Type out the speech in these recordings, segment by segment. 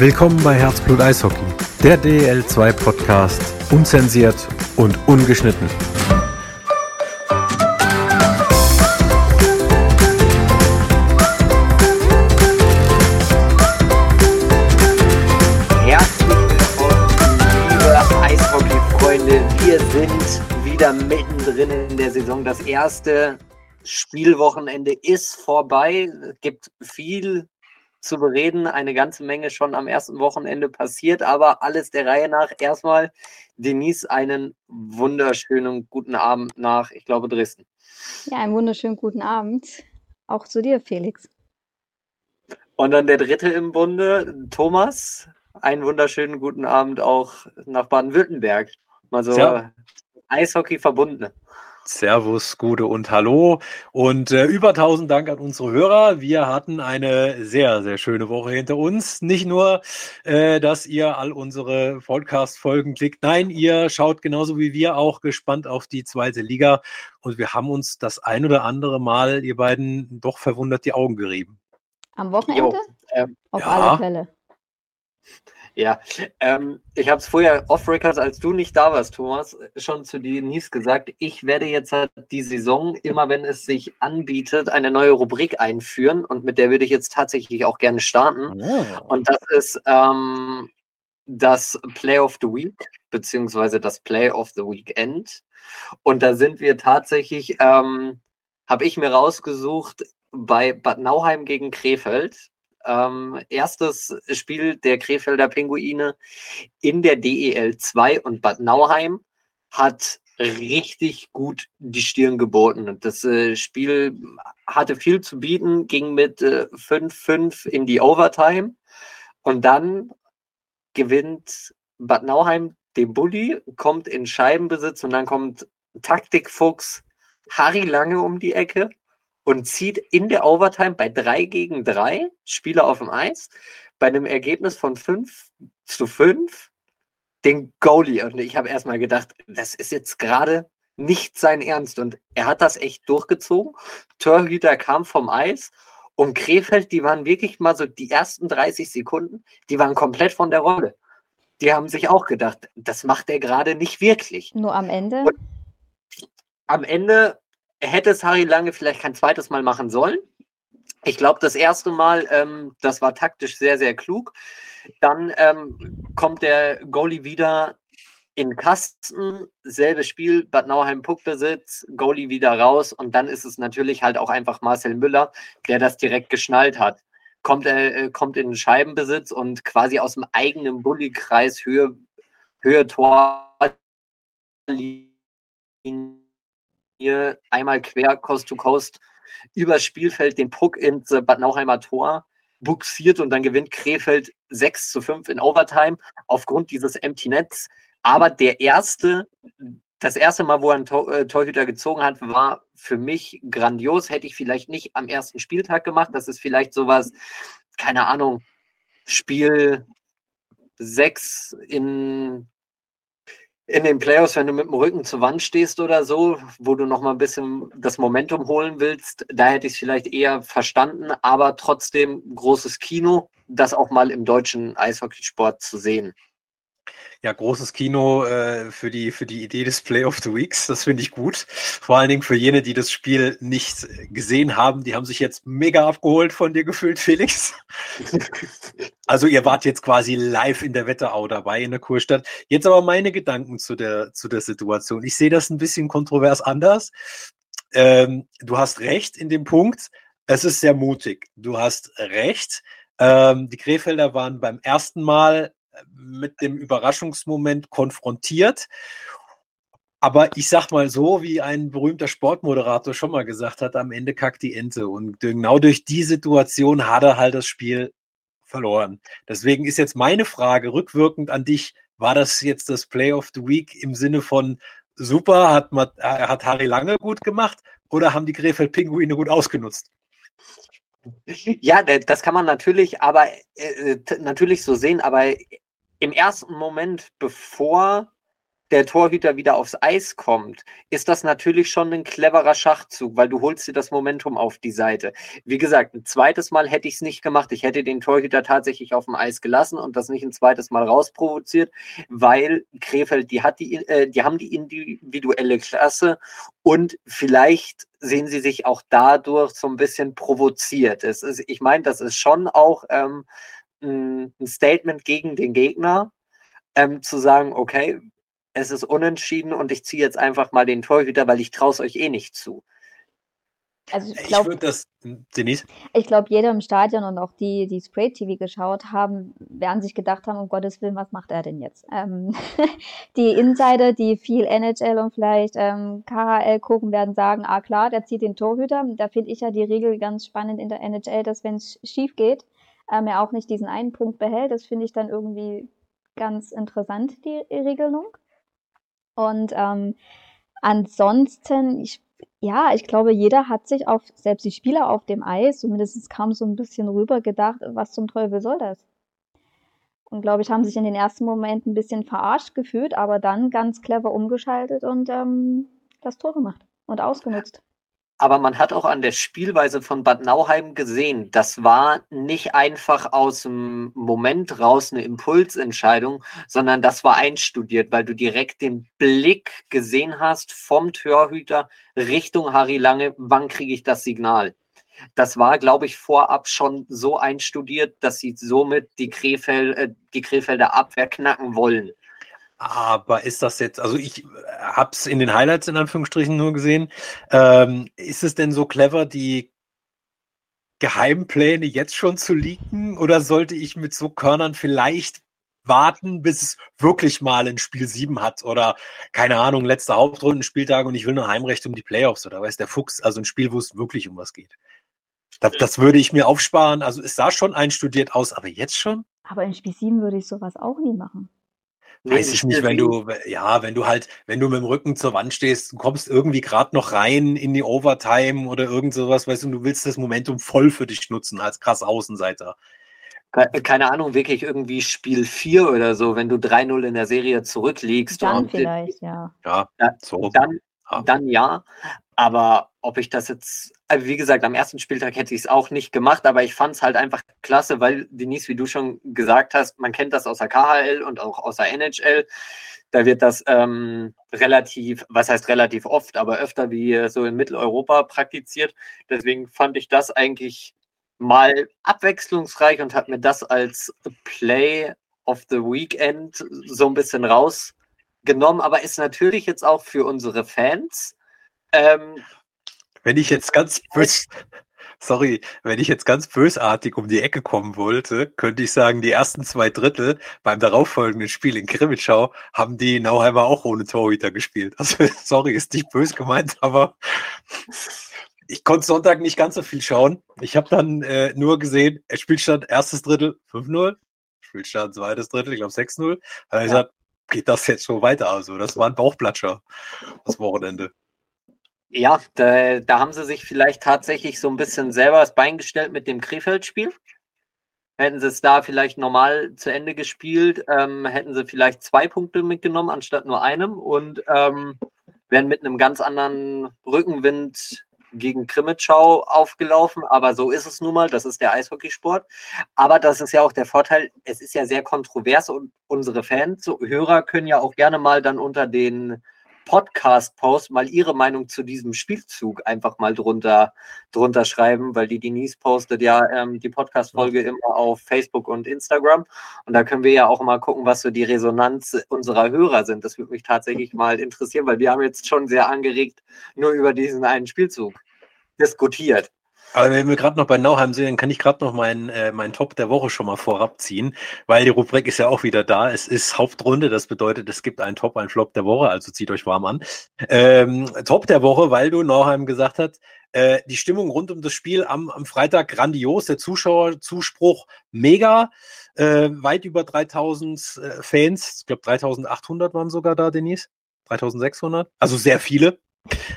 Willkommen bei Herzblut Eishockey, der DL2 Podcast, unzensiert und ungeschnitten. Herzlich willkommen, liebe Eishockey-Freunde. Wir sind wieder mittendrin in der Saison. Das erste Spielwochenende ist vorbei. Es gibt viel zu bereden, eine ganze Menge schon am ersten Wochenende passiert, aber alles der Reihe nach. Erstmal, Denise, einen wunderschönen guten Abend nach, ich glaube, Dresden. Ja, einen wunderschönen guten Abend. Auch zu dir, Felix. Und dann der dritte im Bunde, Thomas. Einen wunderschönen guten Abend auch nach Baden-Württemberg. Mal so Ja. Eishockey verbundene. Servus, Gude und Hallo. Und äh, über 1000 Dank an unsere Hörer. Wir hatten eine sehr, sehr schöne Woche hinter uns. Nicht nur, äh, dass ihr all unsere Podcast-Folgen klickt. Nein, ihr schaut genauso wie wir auch gespannt auf die zweite Liga. Und wir haben uns das ein oder andere Mal, ihr beiden, doch verwundert die Augen gerieben. Am Wochenende? ähm, Auf ja. alle Fälle. Ja, ähm, ich habe es vorher off-Records, als du nicht da warst, Thomas, schon zu Denise gesagt. Ich werde jetzt halt die Saison, immer wenn es sich anbietet, eine neue Rubrik einführen und mit der würde ich jetzt tatsächlich auch gerne starten. Und das ist ähm, das Play of the Week, beziehungsweise das Play of the Weekend. Und da sind wir tatsächlich, ähm, habe ich mir rausgesucht, bei Bad Nauheim gegen Krefeld. Ähm, erstes Spiel der Krefelder Pinguine in der DEL 2 und Bad Nauheim hat richtig gut die Stirn geboten. Das äh, Spiel hatte viel zu bieten, ging mit äh, 5-5 in die Overtime. Und dann gewinnt Bad Nauheim den Bulli, kommt in Scheibenbesitz und dann kommt Taktikfuchs Harry Lange um die Ecke und zieht in der Overtime bei 3 gegen 3 Spieler auf dem Eis bei einem Ergebnis von 5 zu 5 den Goalie. Und ich habe erstmal gedacht, das ist jetzt gerade nicht sein Ernst. Und er hat das echt durchgezogen. Torhüter kam vom Eis und Krefeld, die waren wirklich mal so die ersten 30 Sekunden, die waren komplett von der Rolle. Die haben sich auch gedacht, das macht er gerade nicht wirklich. Nur am Ende. Und- Am Ende hätte es Harry Lange vielleicht kein zweites Mal machen sollen. Ich glaube, das erste Mal, ähm, das war taktisch sehr, sehr klug. Dann ähm, kommt der Goalie wieder in Kasten, selbes Spiel, Bad Nauheim Puckbesitz, Goalie wieder raus und dann ist es natürlich halt auch einfach Marcel Müller, der das direkt geschnallt hat. Kommt er äh, kommt in den Scheibenbesitz und quasi aus dem eigenen Bulli-Kreis Höhe, Höhe Tor hier einmal quer Coast to Coast übers Spielfeld den Puck ins äh, Bad Nauheimer Tor buxiert und dann gewinnt Krefeld 6 zu 5 in Overtime aufgrund dieses Empty Nets. Aber der erste, das erste Mal, wo er einen Tor, äh, Torhüter gezogen hat, war für mich grandios. Hätte ich vielleicht nicht am ersten Spieltag gemacht. Das ist vielleicht sowas, keine Ahnung, Spiel 6 in in den Playoffs, wenn du mit dem Rücken zur Wand stehst oder so, wo du noch mal ein bisschen das Momentum holen willst, da hätte ich es vielleicht eher verstanden, aber trotzdem großes Kino, das auch mal im deutschen Eishockeysport zu sehen. Ja, großes Kino äh, für, die, für die Idee des Play of the Weeks. Das finde ich gut. Vor allen Dingen für jene, die das Spiel nicht gesehen haben. Die haben sich jetzt mega abgeholt von dir gefühlt, Felix. Also ihr wart jetzt quasi live in der Wetterau dabei in der Kurstadt. Jetzt aber meine Gedanken zu der, zu der Situation. Ich sehe das ein bisschen kontrovers anders. Ähm, du hast recht in dem Punkt. Es ist sehr mutig. Du hast recht. Ähm, die Krefelder waren beim ersten Mal mit dem Überraschungsmoment konfrontiert. Aber ich sag mal so, wie ein berühmter Sportmoderator schon mal gesagt hat, am Ende kackt die Ente. Und genau durch die Situation hat er halt das Spiel verloren. Deswegen ist jetzt meine Frage rückwirkend an dich. War das jetzt das Play of the Week im Sinne von super, hat, äh, hat Harry Lange gut gemacht oder haben die Krefeld Pinguine gut ausgenutzt? Ja, da- das kann man natürlich, aber äh, t- natürlich so sehen, aber im ersten Moment, bevor der Torhüter wieder aufs Eis kommt, ist das natürlich schon ein cleverer Schachzug, weil du holst dir das Momentum auf die Seite. Wie gesagt, ein zweites Mal hätte ich es nicht gemacht. Ich hätte den Torhüter tatsächlich auf dem Eis gelassen und das nicht ein zweites Mal rausprovoziert, weil Krefeld, die hat die, äh, die haben die individuelle Klasse und vielleicht sehen sie sich auch dadurch so ein bisschen provoziert. Es ist, ich meine, das ist schon auch ähm, ein Statement gegen den Gegner, ähm, zu sagen, okay, es ist unentschieden und ich ziehe jetzt einfach mal den Torhüter, weil ich traue es euch eh nicht zu. Also ich glaube, das, Denise? Ich glaube, jeder im Stadion und auch die, die Spray TV geschaut haben, werden sich gedacht haben, um Gottes Willen, was macht er denn jetzt? Ähm, die Insider, die viel NHL und vielleicht ähm, KHL gucken, werden sagen, ah klar, der zieht den Torhüter. Da finde ich ja die Regel ganz spannend in der NHL, dass wenn es schief geht, ähm, er auch nicht diesen einen Punkt behält. Das finde ich dann irgendwie ganz interessant, die Regelung. Und ähm, ansonsten, ich, ja, ich glaube, jeder hat sich auf, selbst die Spieler auf dem Eis, zumindest kam so ein bisschen rüber gedacht, was zum Teufel soll das? Und glaube ich, haben sich in den ersten Momenten ein bisschen verarscht gefühlt, aber dann ganz clever umgeschaltet und ähm, das Tor gemacht und ausgenutzt aber man hat auch an der Spielweise von Bad Nauheim gesehen, das war nicht einfach aus dem Moment raus eine Impulsentscheidung, sondern das war einstudiert, weil du direkt den Blick gesehen hast vom Torhüter Richtung Harry Lange, wann kriege ich das Signal? Das war, glaube ich, vorab schon so einstudiert, dass sie somit die, Krefeld, äh, die Krefelder Abwehr knacken wollen. Aber ist das jetzt, also ich äh, habe es in den Highlights in Anführungsstrichen nur gesehen. Ähm, ist es denn so clever, die Geheimpläne jetzt schon zu leaken? Oder sollte ich mit so Körnern vielleicht warten, bis es wirklich mal ein Spiel 7 hat? Oder keine Ahnung, letzter Hauptrundenspieltag und ich will nur Heimrecht um die Playoffs oder weiß der Fuchs, also ein Spiel, wo es wirklich um was geht. Das, das würde ich mir aufsparen. Also es sah schon einstudiert aus, aber jetzt schon? Aber in Spiel 7 würde ich sowas auch nie machen. Weiß ich nicht, wenn du, ja, wenn du halt, wenn du mit dem Rücken zur Wand stehst, du kommst irgendwie gerade noch rein in die Overtime oder irgend sowas, weißt du, du willst das Momentum voll für dich nutzen als krass Außenseiter. Keine Ahnung, wirklich irgendwie Spiel 4 oder so, wenn du 3-0 in der Serie zurückliegst. Dann vielleicht, ja. Ja, so. Dann, dann ja. Aber ob ich das jetzt, also wie gesagt, am ersten Spieltag hätte ich es auch nicht gemacht, aber ich fand es halt einfach klasse, weil Denise, wie du schon gesagt hast, man kennt das aus der KHL und auch aus der NHL. Da wird das ähm, relativ, was heißt relativ oft, aber öfter wie so in Mitteleuropa praktiziert. Deswegen fand ich das eigentlich mal abwechslungsreich und habe mir das als Play of the Weekend so ein bisschen rausgenommen, aber ist natürlich jetzt auch für unsere Fans ähm, wenn ich jetzt ganz bös, sorry, wenn ich jetzt ganz bösartig um die Ecke kommen wollte, könnte ich sagen, die ersten zwei Drittel beim darauffolgenden Spiel in Krimitschau haben die Nauheimer auch ohne Torhüter gespielt. Also, sorry, ist nicht bös gemeint, aber ich konnte Sonntag nicht ganz so viel schauen. Ich habe dann äh, nur gesehen, Spielstand erstes Drittel 5-0, Spielstand zweites Drittel, ich glaube 6-0. Da ja. Geht das jetzt so weiter? Also, das war ein Bauchplatscher, das Wochenende. Ja, da, da, haben sie sich vielleicht tatsächlich so ein bisschen selber das Bein gestellt mit dem Krefeld-Spiel. Hätten sie es da vielleicht normal zu Ende gespielt, ähm, hätten sie vielleicht zwei Punkte mitgenommen anstatt nur einem und ähm, wären mit einem ganz anderen Rückenwind gegen Krimitschau aufgelaufen. Aber so ist es nun mal, das ist der Eishockeysport. Aber das ist ja auch der Vorteil, es ist ja sehr kontrovers und unsere Fans, Hörer können ja auch gerne mal dann unter den Podcast-Post mal ihre Meinung zu diesem Spielzug einfach mal drunter, drunter schreiben, weil die Denise postet ja ähm, die Podcast-Folge immer auf Facebook und Instagram. Und da können wir ja auch mal gucken, was so die Resonanz unserer Hörer sind. Das würde mich tatsächlich mal interessieren, weil wir haben jetzt schon sehr angeregt nur über diesen einen Spielzug diskutiert. Aber wenn wir gerade noch bei Nauheim sind, dann kann ich gerade noch meinen äh, mein Top der Woche schon mal vorab ziehen, weil die Rubrik ist ja auch wieder da. Es ist Hauptrunde, das bedeutet, es gibt einen Top, einen Flop der Woche, also zieht euch warm an. Ähm, Top der Woche, weil du Nauheim gesagt hast, äh, die Stimmung rund um das Spiel am, am Freitag grandios, der Zuschauerzuspruch mega, äh, weit über 3000 äh, Fans, ich glaube 3800 waren sogar da, Denise, 3600, also sehr viele.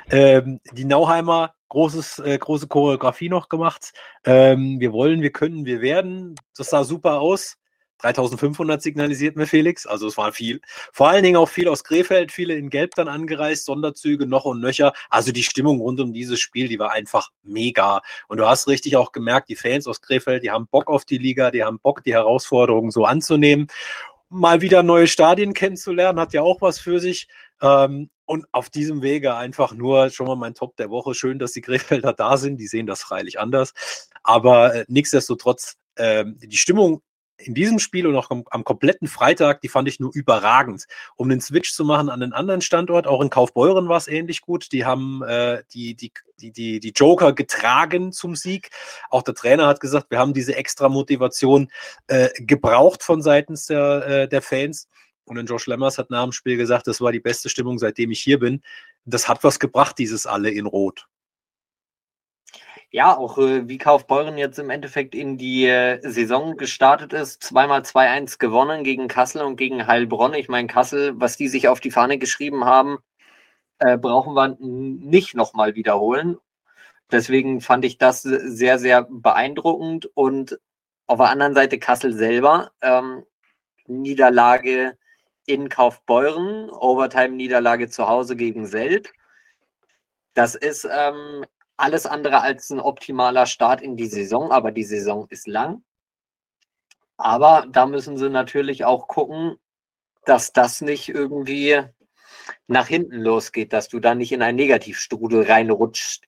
Ähm, die Nauheimer großes, äh, große Choreografie noch gemacht. Ähm, wir wollen, wir können, wir werden. Das sah super aus. 3500 signalisiert mir Felix, also es war viel. Vor allen Dingen auch viel aus Krefeld, viele in Gelb dann angereist, Sonderzüge noch und nöcher. Also die Stimmung rund um dieses Spiel, die war einfach mega. Und du hast richtig auch gemerkt, die Fans aus Krefeld, die haben Bock auf die Liga, die haben Bock, die Herausforderungen so anzunehmen. Mal wieder neue Stadien kennenzulernen, hat ja auch was für sich. Ähm, und auf diesem Wege einfach nur schon mal mein Top der Woche. Schön, dass die Krefelder da sind. Die sehen das freilich anders. Aber äh, nichtsdestotrotz, äh, die Stimmung in diesem Spiel und auch am, am, kompletten Freitag, die fand ich nur überragend. Um den Switch zu machen an einen anderen Standort, auch in Kaufbeuren war es ähnlich gut. Die haben äh, die, die, die, die, die Joker getragen zum Sieg. Auch der Trainer hat gesagt, wir haben diese extra Motivation äh, gebraucht von seitens der, äh, der Fans. Und dann Josh Lemmers hat nach dem Spiel gesagt, das war die beste Stimmung, seitdem ich hier bin. Das hat was gebracht, dieses alle in Rot ja, auch äh, wie Kaufbeuren jetzt im Endeffekt in die äh, Saison gestartet ist. Zweimal 2-1 gewonnen gegen Kassel und gegen Heilbronn. Ich meine, Kassel, was die sich auf die Fahne geschrieben haben, äh, brauchen wir nicht nochmal wiederholen. Deswegen fand ich das sehr, sehr beeindruckend. Und auf der anderen Seite Kassel selber, ähm, Niederlage in Kaufbeuren, Overtime-Niederlage zu Hause gegen Selb. Das ist ähm, alles andere als ein optimaler Start in die Saison, aber die Saison ist lang. Aber da müssen sie natürlich auch gucken, dass das nicht irgendwie nach hinten losgeht, dass du da nicht in einen Negativstrudel reinrutscht.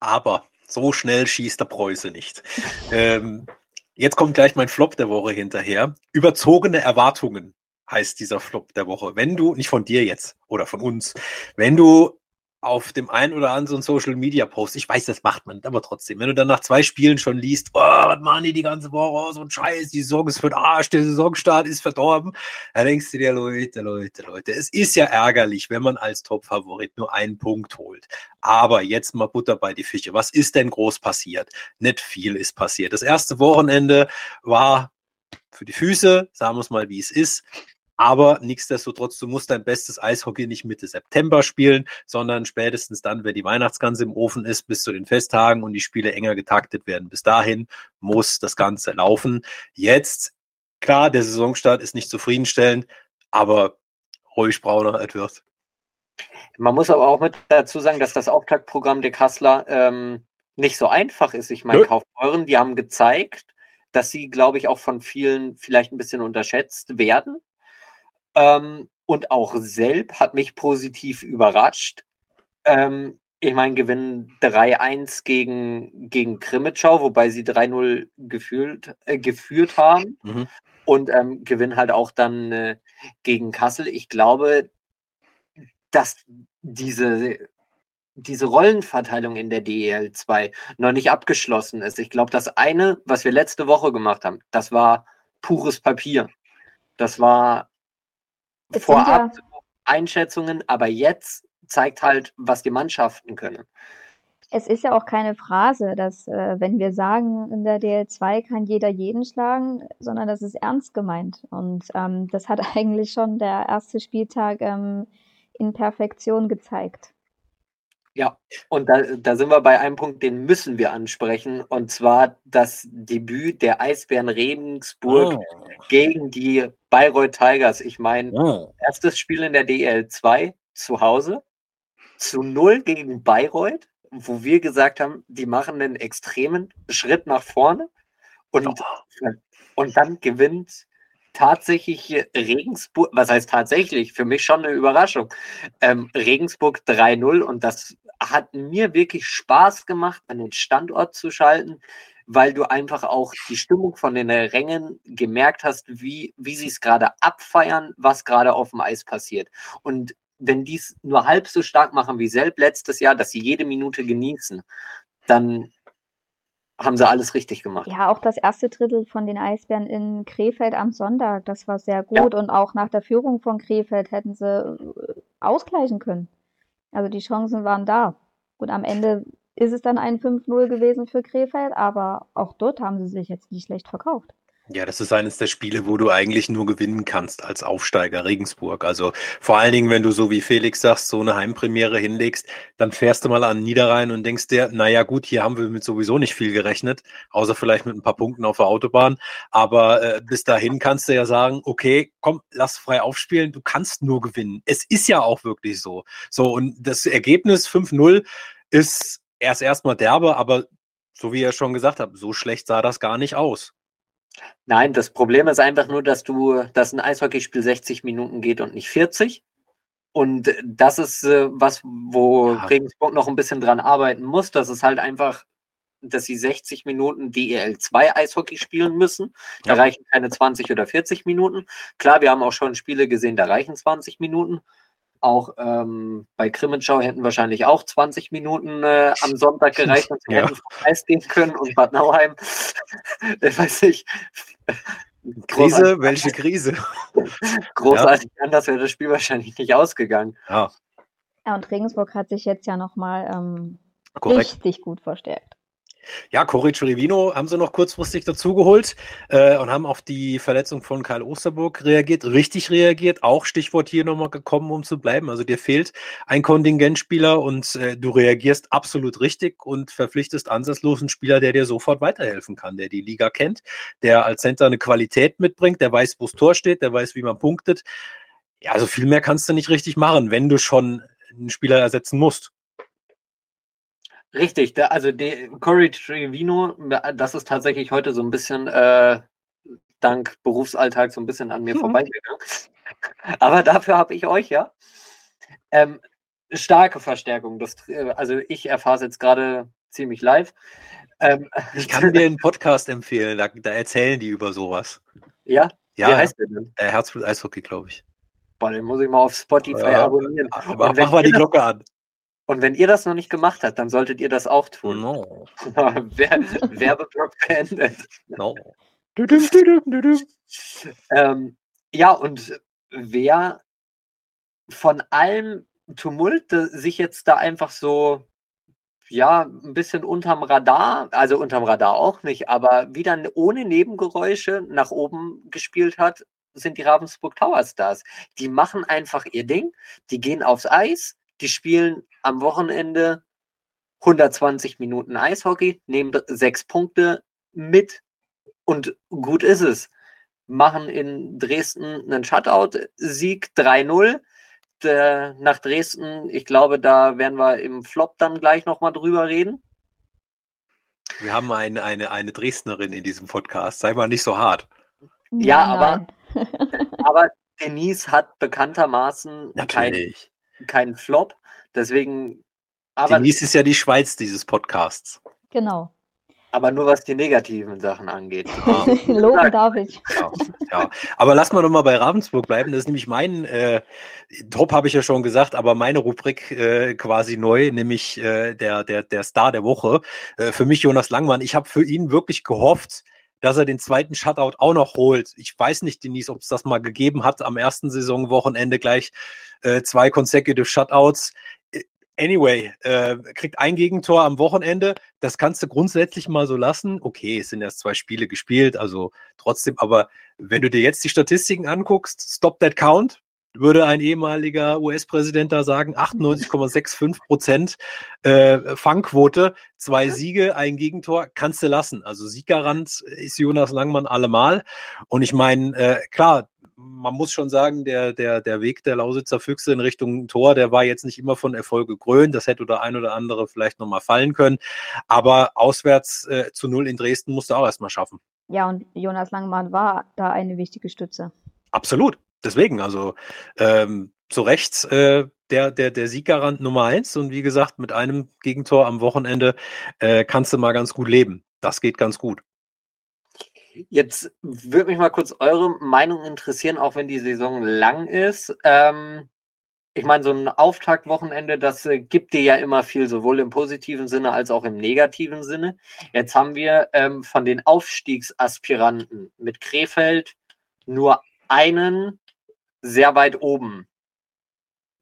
Aber so schnell schießt der Preuße nicht. ähm, jetzt kommt gleich mein Flop der Woche hinterher. Überzogene Erwartungen heißt dieser Flop der Woche. Wenn du, nicht von dir jetzt oder von uns, wenn du auf dem einen oder anderen Social Media Post. Ich weiß, das macht man, aber trotzdem. Wenn du dann nach zwei Spielen schon liest, oh, was machen die die ganze Woche? Oh, so ein Scheiß, die Saison ist für den Arsch, der Saisonstart ist verdorben. Da denkst du dir, Leute, Leute, Leute, es ist ja ärgerlich, wenn man als Top-Favorit nur einen Punkt holt. Aber jetzt mal Butter bei die Fische. Was ist denn groß passiert? Nicht viel ist passiert. Das erste Wochenende war für die Füße, sagen wir es mal, wie es ist. Aber nichtsdestotrotz, du musst dein bestes Eishockey nicht Mitte September spielen, sondern spätestens dann, wenn die Weihnachtsgans im Ofen ist, bis zu den Festtagen und die Spiele enger getaktet werden. Bis dahin muss das Ganze laufen. Jetzt, klar, der Saisonstart ist nicht zufriedenstellend, aber ruhig brauner Edward. Man muss aber auch mit dazu sagen, dass das Auftaktprogramm der Kassler ähm, nicht so einfach ist. Ich meine, Kaufbeuren, die haben gezeigt, dass sie, glaube ich, auch von vielen vielleicht ein bisschen unterschätzt werden. Ähm, und auch Selb hat mich positiv überrascht. Ähm, ich meine, gewinnen 3-1 gegen, gegen Krimitschau, wobei sie 3-0 geführt, äh, geführt haben. Mhm. Und ähm, gewinnen halt auch dann äh, gegen Kassel. Ich glaube, dass diese, diese Rollenverteilung in der DEL 2 noch nicht abgeschlossen ist. Ich glaube, das eine, was wir letzte Woche gemacht haben, das war pures Papier. Das war vorab ja, Einschätzungen, aber jetzt zeigt halt, was die Mannschaften können. Es ist ja auch keine Phrase, dass, äh, wenn wir sagen, in der DL2 kann jeder jeden schlagen, sondern das ist ernst gemeint. Und ähm, das hat eigentlich schon der erste Spieltag ähm, in Perfektion gezeigt. Ja, und da, da sind wir bei einem Punkt, den müssen wir ansprechen, und zwar das Debüt der Eisbären Regensburg oh. gegen die Bayreuth Tigers. Ich meine, oh. erstes Spiel in der DL2 zu Hause, zu null gegen Bayreuth, wo wir gesagt haben, die machen einen extremen Schritt nach vorne und, oh. und dann gewinnt tatsächlich Regensburg, was heißt tatsächlich, für mich schon eine Überraschung, ähm, Regensburg 3-0 und das hat mir wirklich Spaß gemacht, an den Standort zu schalten, weil du einfach auch die Stimmung von den Rängen gemerkt hast, wie, wie sie es gerade abfeiern, was gerade auf dem Eis passiert. Und wenn die es nur halb so stark machen wie selbst letztes Jahr, dass sie jede Minute genießen, dann haben sie alles richtig gemacht. Ja, auch das erste Drittel von den Eisbären in Krefeld am Sonntag, das war sehr gut. Ja. Und auch nach der Führung von Krefeld hätten sie äh, ausgleichen können. Also die Chancen waren da. Und am Ende ist es dann ein 5-0 gewesen für Krefeld, aber auch dort haben sie sich jetzt nicht schlecht verkauft. Ja, das ist eines der Spiele, wo du eigentlich nur gewinnen kannst als Aufsteiger Regensburg. Also vor allen Dingen, wenn du so wie Felix sagst, so eine Heimpremiere hinlegst, dann fährst du mal an Niederrhein und denkst dir, naja gut, hier haben wir mit sowieso nicht viel gerechnet, außer vielleicht mit ein paar Punkten auf der Autobahn. Aber äh, bis dahin kannst du ja sagen, okay, komm, lass frei aufspielen, du kannst nur gewinnen. Es ist ja auch wirklich so. So, und das Ergebnis 5-0 ist erst erstmal derbe, aber so wie ihr schon gesagt habt, so schlecht sah das gar nicht aus. Nein, das Problem ist einfach nur, dass du, dass ein Eishockeyspiel 60 Minuten geht und nicht 40. Und das ist äh, was, wo ja. Regensburg noch ein bisschen dran arbeiten muss. Das ist halt einfach, dass sie 60 Minuten DEL2 Eishockey spielen müssen. Da ja. reichen keine 20 oder 40 Minuten. Klar, wir haben auch schon Spiele gesehen, da reichen 20 Minuten. Auch ähm, bei Krimitschau hätten wahrscheinlich auch 20 Minuten äh, am Sonntag gereicht und sie ja. hätten vom Eis gehen können und Bad Nauheim, ich weiß nicht. Krise, welche Krise? Großartig ja. anders wäre das Spiel wahrscheinlich nicht ausgegangen. Ja. Ja, und Regensburg hat sich jetzt ja nochmal ähm, richtig gut verstärkt. Ja, Coric Rivino haben sie noch kurzfristig dazugeholt äh, und haben auf die Verletzung von Karl Osterburg reagiert, richtig reagiert. Auch Stichwort hier nochmal gekommen, um zu bleiben. Also dir fehlt ein Kontingentspieler und äh, du reagierst absolut richtig und verpflichtest ansatzlos einen Spieler, der dir sofort weiterhelfen kann, der die Liga kennt, der als Center eine Qualität mitbringt, der weiß, wo das Tor steht, der weiß, wie man punktet. Ja, also viel mehr kannst du nicht richtig machen, wenn du schon einen Spieler ersetzen musst. Richtig, der, also der Corey Trevino, das ist tatsächlich heute so ein bisschen äh, dank Berufsalltag so ein bisschen an mir mhm. vorbeigegangen. Aber dafür habe ich euch ja. Ähm, starke Verstärkung. Das, äh, also ich erfahre es jetzt gerade ziemlich live. Ähm, ich kann dir einen Podcast empfehlen, da, da, erzählen die über sowas. Ja? Ja, Wie heißt der denn? Äh, Herzblut Eishockey, glaube ich. Boah, den muss ich mal auf Spotify ja, abonnieren. Mach, mach mal die Glocke an. Und wenn ihr das noch nicht gemacht habt, dann solltet ihr das auch tun. No. Werbeblock beendet. No. ähm, ja, und wer von allem Tumult sich jetzt da einfach so, ja, ein bisschen unterm Radar, also unterm Radar auch nicht, aber wieder ohne Nebengeräusche nach oben gespielt hat, sind die Ravensburg Tower Stars. Die machen einfach ihr Ding, die gehen aufs Eis, die spielen am Wochenende 120 Minuten Eishockey, nehmen sechs Punkte mit und gut ist es. Machen in Dresden einen Shutout-Sieg 3-0. Nach Dresden, ich glaube, da werden wir im Flop dann gleich nochmal drüber reden. Wir haben eine, eine, eine Dresdnerin in diesem Podcast. Sei mal nicht so hart. Ja, aber, aber Denise hat bekanntermaßen keinen kein Flop. Deswegen. Aber, Denise ist ja die Schweiz dieses Podcasts. Genau. Aber nur was die negativen Sachen angeht. Ja. Loben darf ich. Ja, ja. Aber lass mal nochmal bei Ravensburg bleiben. Das ist nämlich mein äh, Top, habe ich ja schon gesagt, aber meine Rubrik äh, quasi neu, nämlich äh, der, der, der Star der Woche. Äh, für mich Jonas Langmann. Ich habe für ihn wirklich gehofft, dass er den zweiten Shutout auch noch holt. Ich weiß nicht, Denise, ob es das mal gegeben hat am ersten Saisonwochenende gleich äh, zwei consecutive Shutouts. Äh, anyway, äh, kriegt ein Gegentor am Wochenende. Das kannst du grundsätzlich mal so lassen. Okay, es sind erst zwei Spiele gespielt, also trotzdem. Aber wenn du dir jetzt die Statistiken anguckst, stop that count, würde ein ehemaliger US-Präsident da sagen, 98,65 Prozent äh, Fangquote, zwei Siege, ein Gegentor, kannst du lassen. Also Sieggarant ist Jonas Langmann allemal. Und ich meine, äh, klar, man muss schon sagen, der, der, der Weg der Lausitzer Füchse in Richtung Tor, der war jetzt nicht immer von Erfolg gekrönt. Das hätte der ein oder andere vielleicht nochmal fallen können. Aber auswärts äh, zu null in Dresden musste auch erstmal schaffen. Ja, und Jonas Langmann war da eine wichtige Stütze. Absolut. Deswegen, also ähm, zu Recht äh, der, der, der Sieggarant Nummer eins. Und wie gesagt, mit einem Gegentor am Wochenende äh, kannst du mal ganz gut leben. Das geht ganz gut. Jetzt würde mich mal kurz eure Meinung interessieren, auch wenn die Saison lang ist. Ähm, ich meine, so ein Auftaktwochenende, das äh, gibt dir ja immer viel, sowohl im positiven Sinne als auch im negativen Sinne. Jetzt haben wir ähm, von den Aufstiegsaspiranten mit Krefeld nur einen sehr weit oben.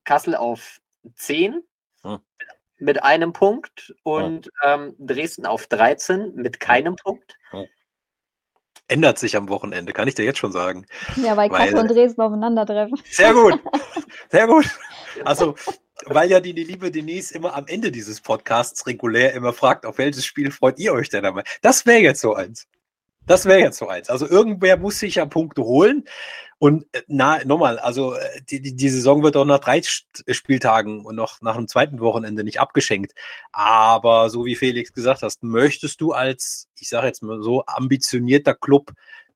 Kassel auf 10 hm. mit einem Punkt und hm. ähm, Dresden auf 13 mit keinem hm. Punkt. ändert sich am Wochenende, kann ich dir jetzt schon sagen. Ja, weil, weil Kassel und Dresden aufeinandertreffen. Sehr gut, sehr gut. Also, weil ja die, die liebe Denise immer am Ende dieses Podcasts regulär immer fragt, auf welches Spiel freut ihr euch denn dabei? Das wäre jetzt so eins. Das wäre jetzt so eins. Also irgendwer muss sich ja Punkte holen. Und äh, na, nochmal, also äh, die, die, die Saison wird auch nach drei Spieltagen und noch nach dem zweiten Wochenende nicht abgeschenkt. Aber so wie Felix gesagt hast, möchtest du als, ich sage jetzt mal so, ambitionierter Club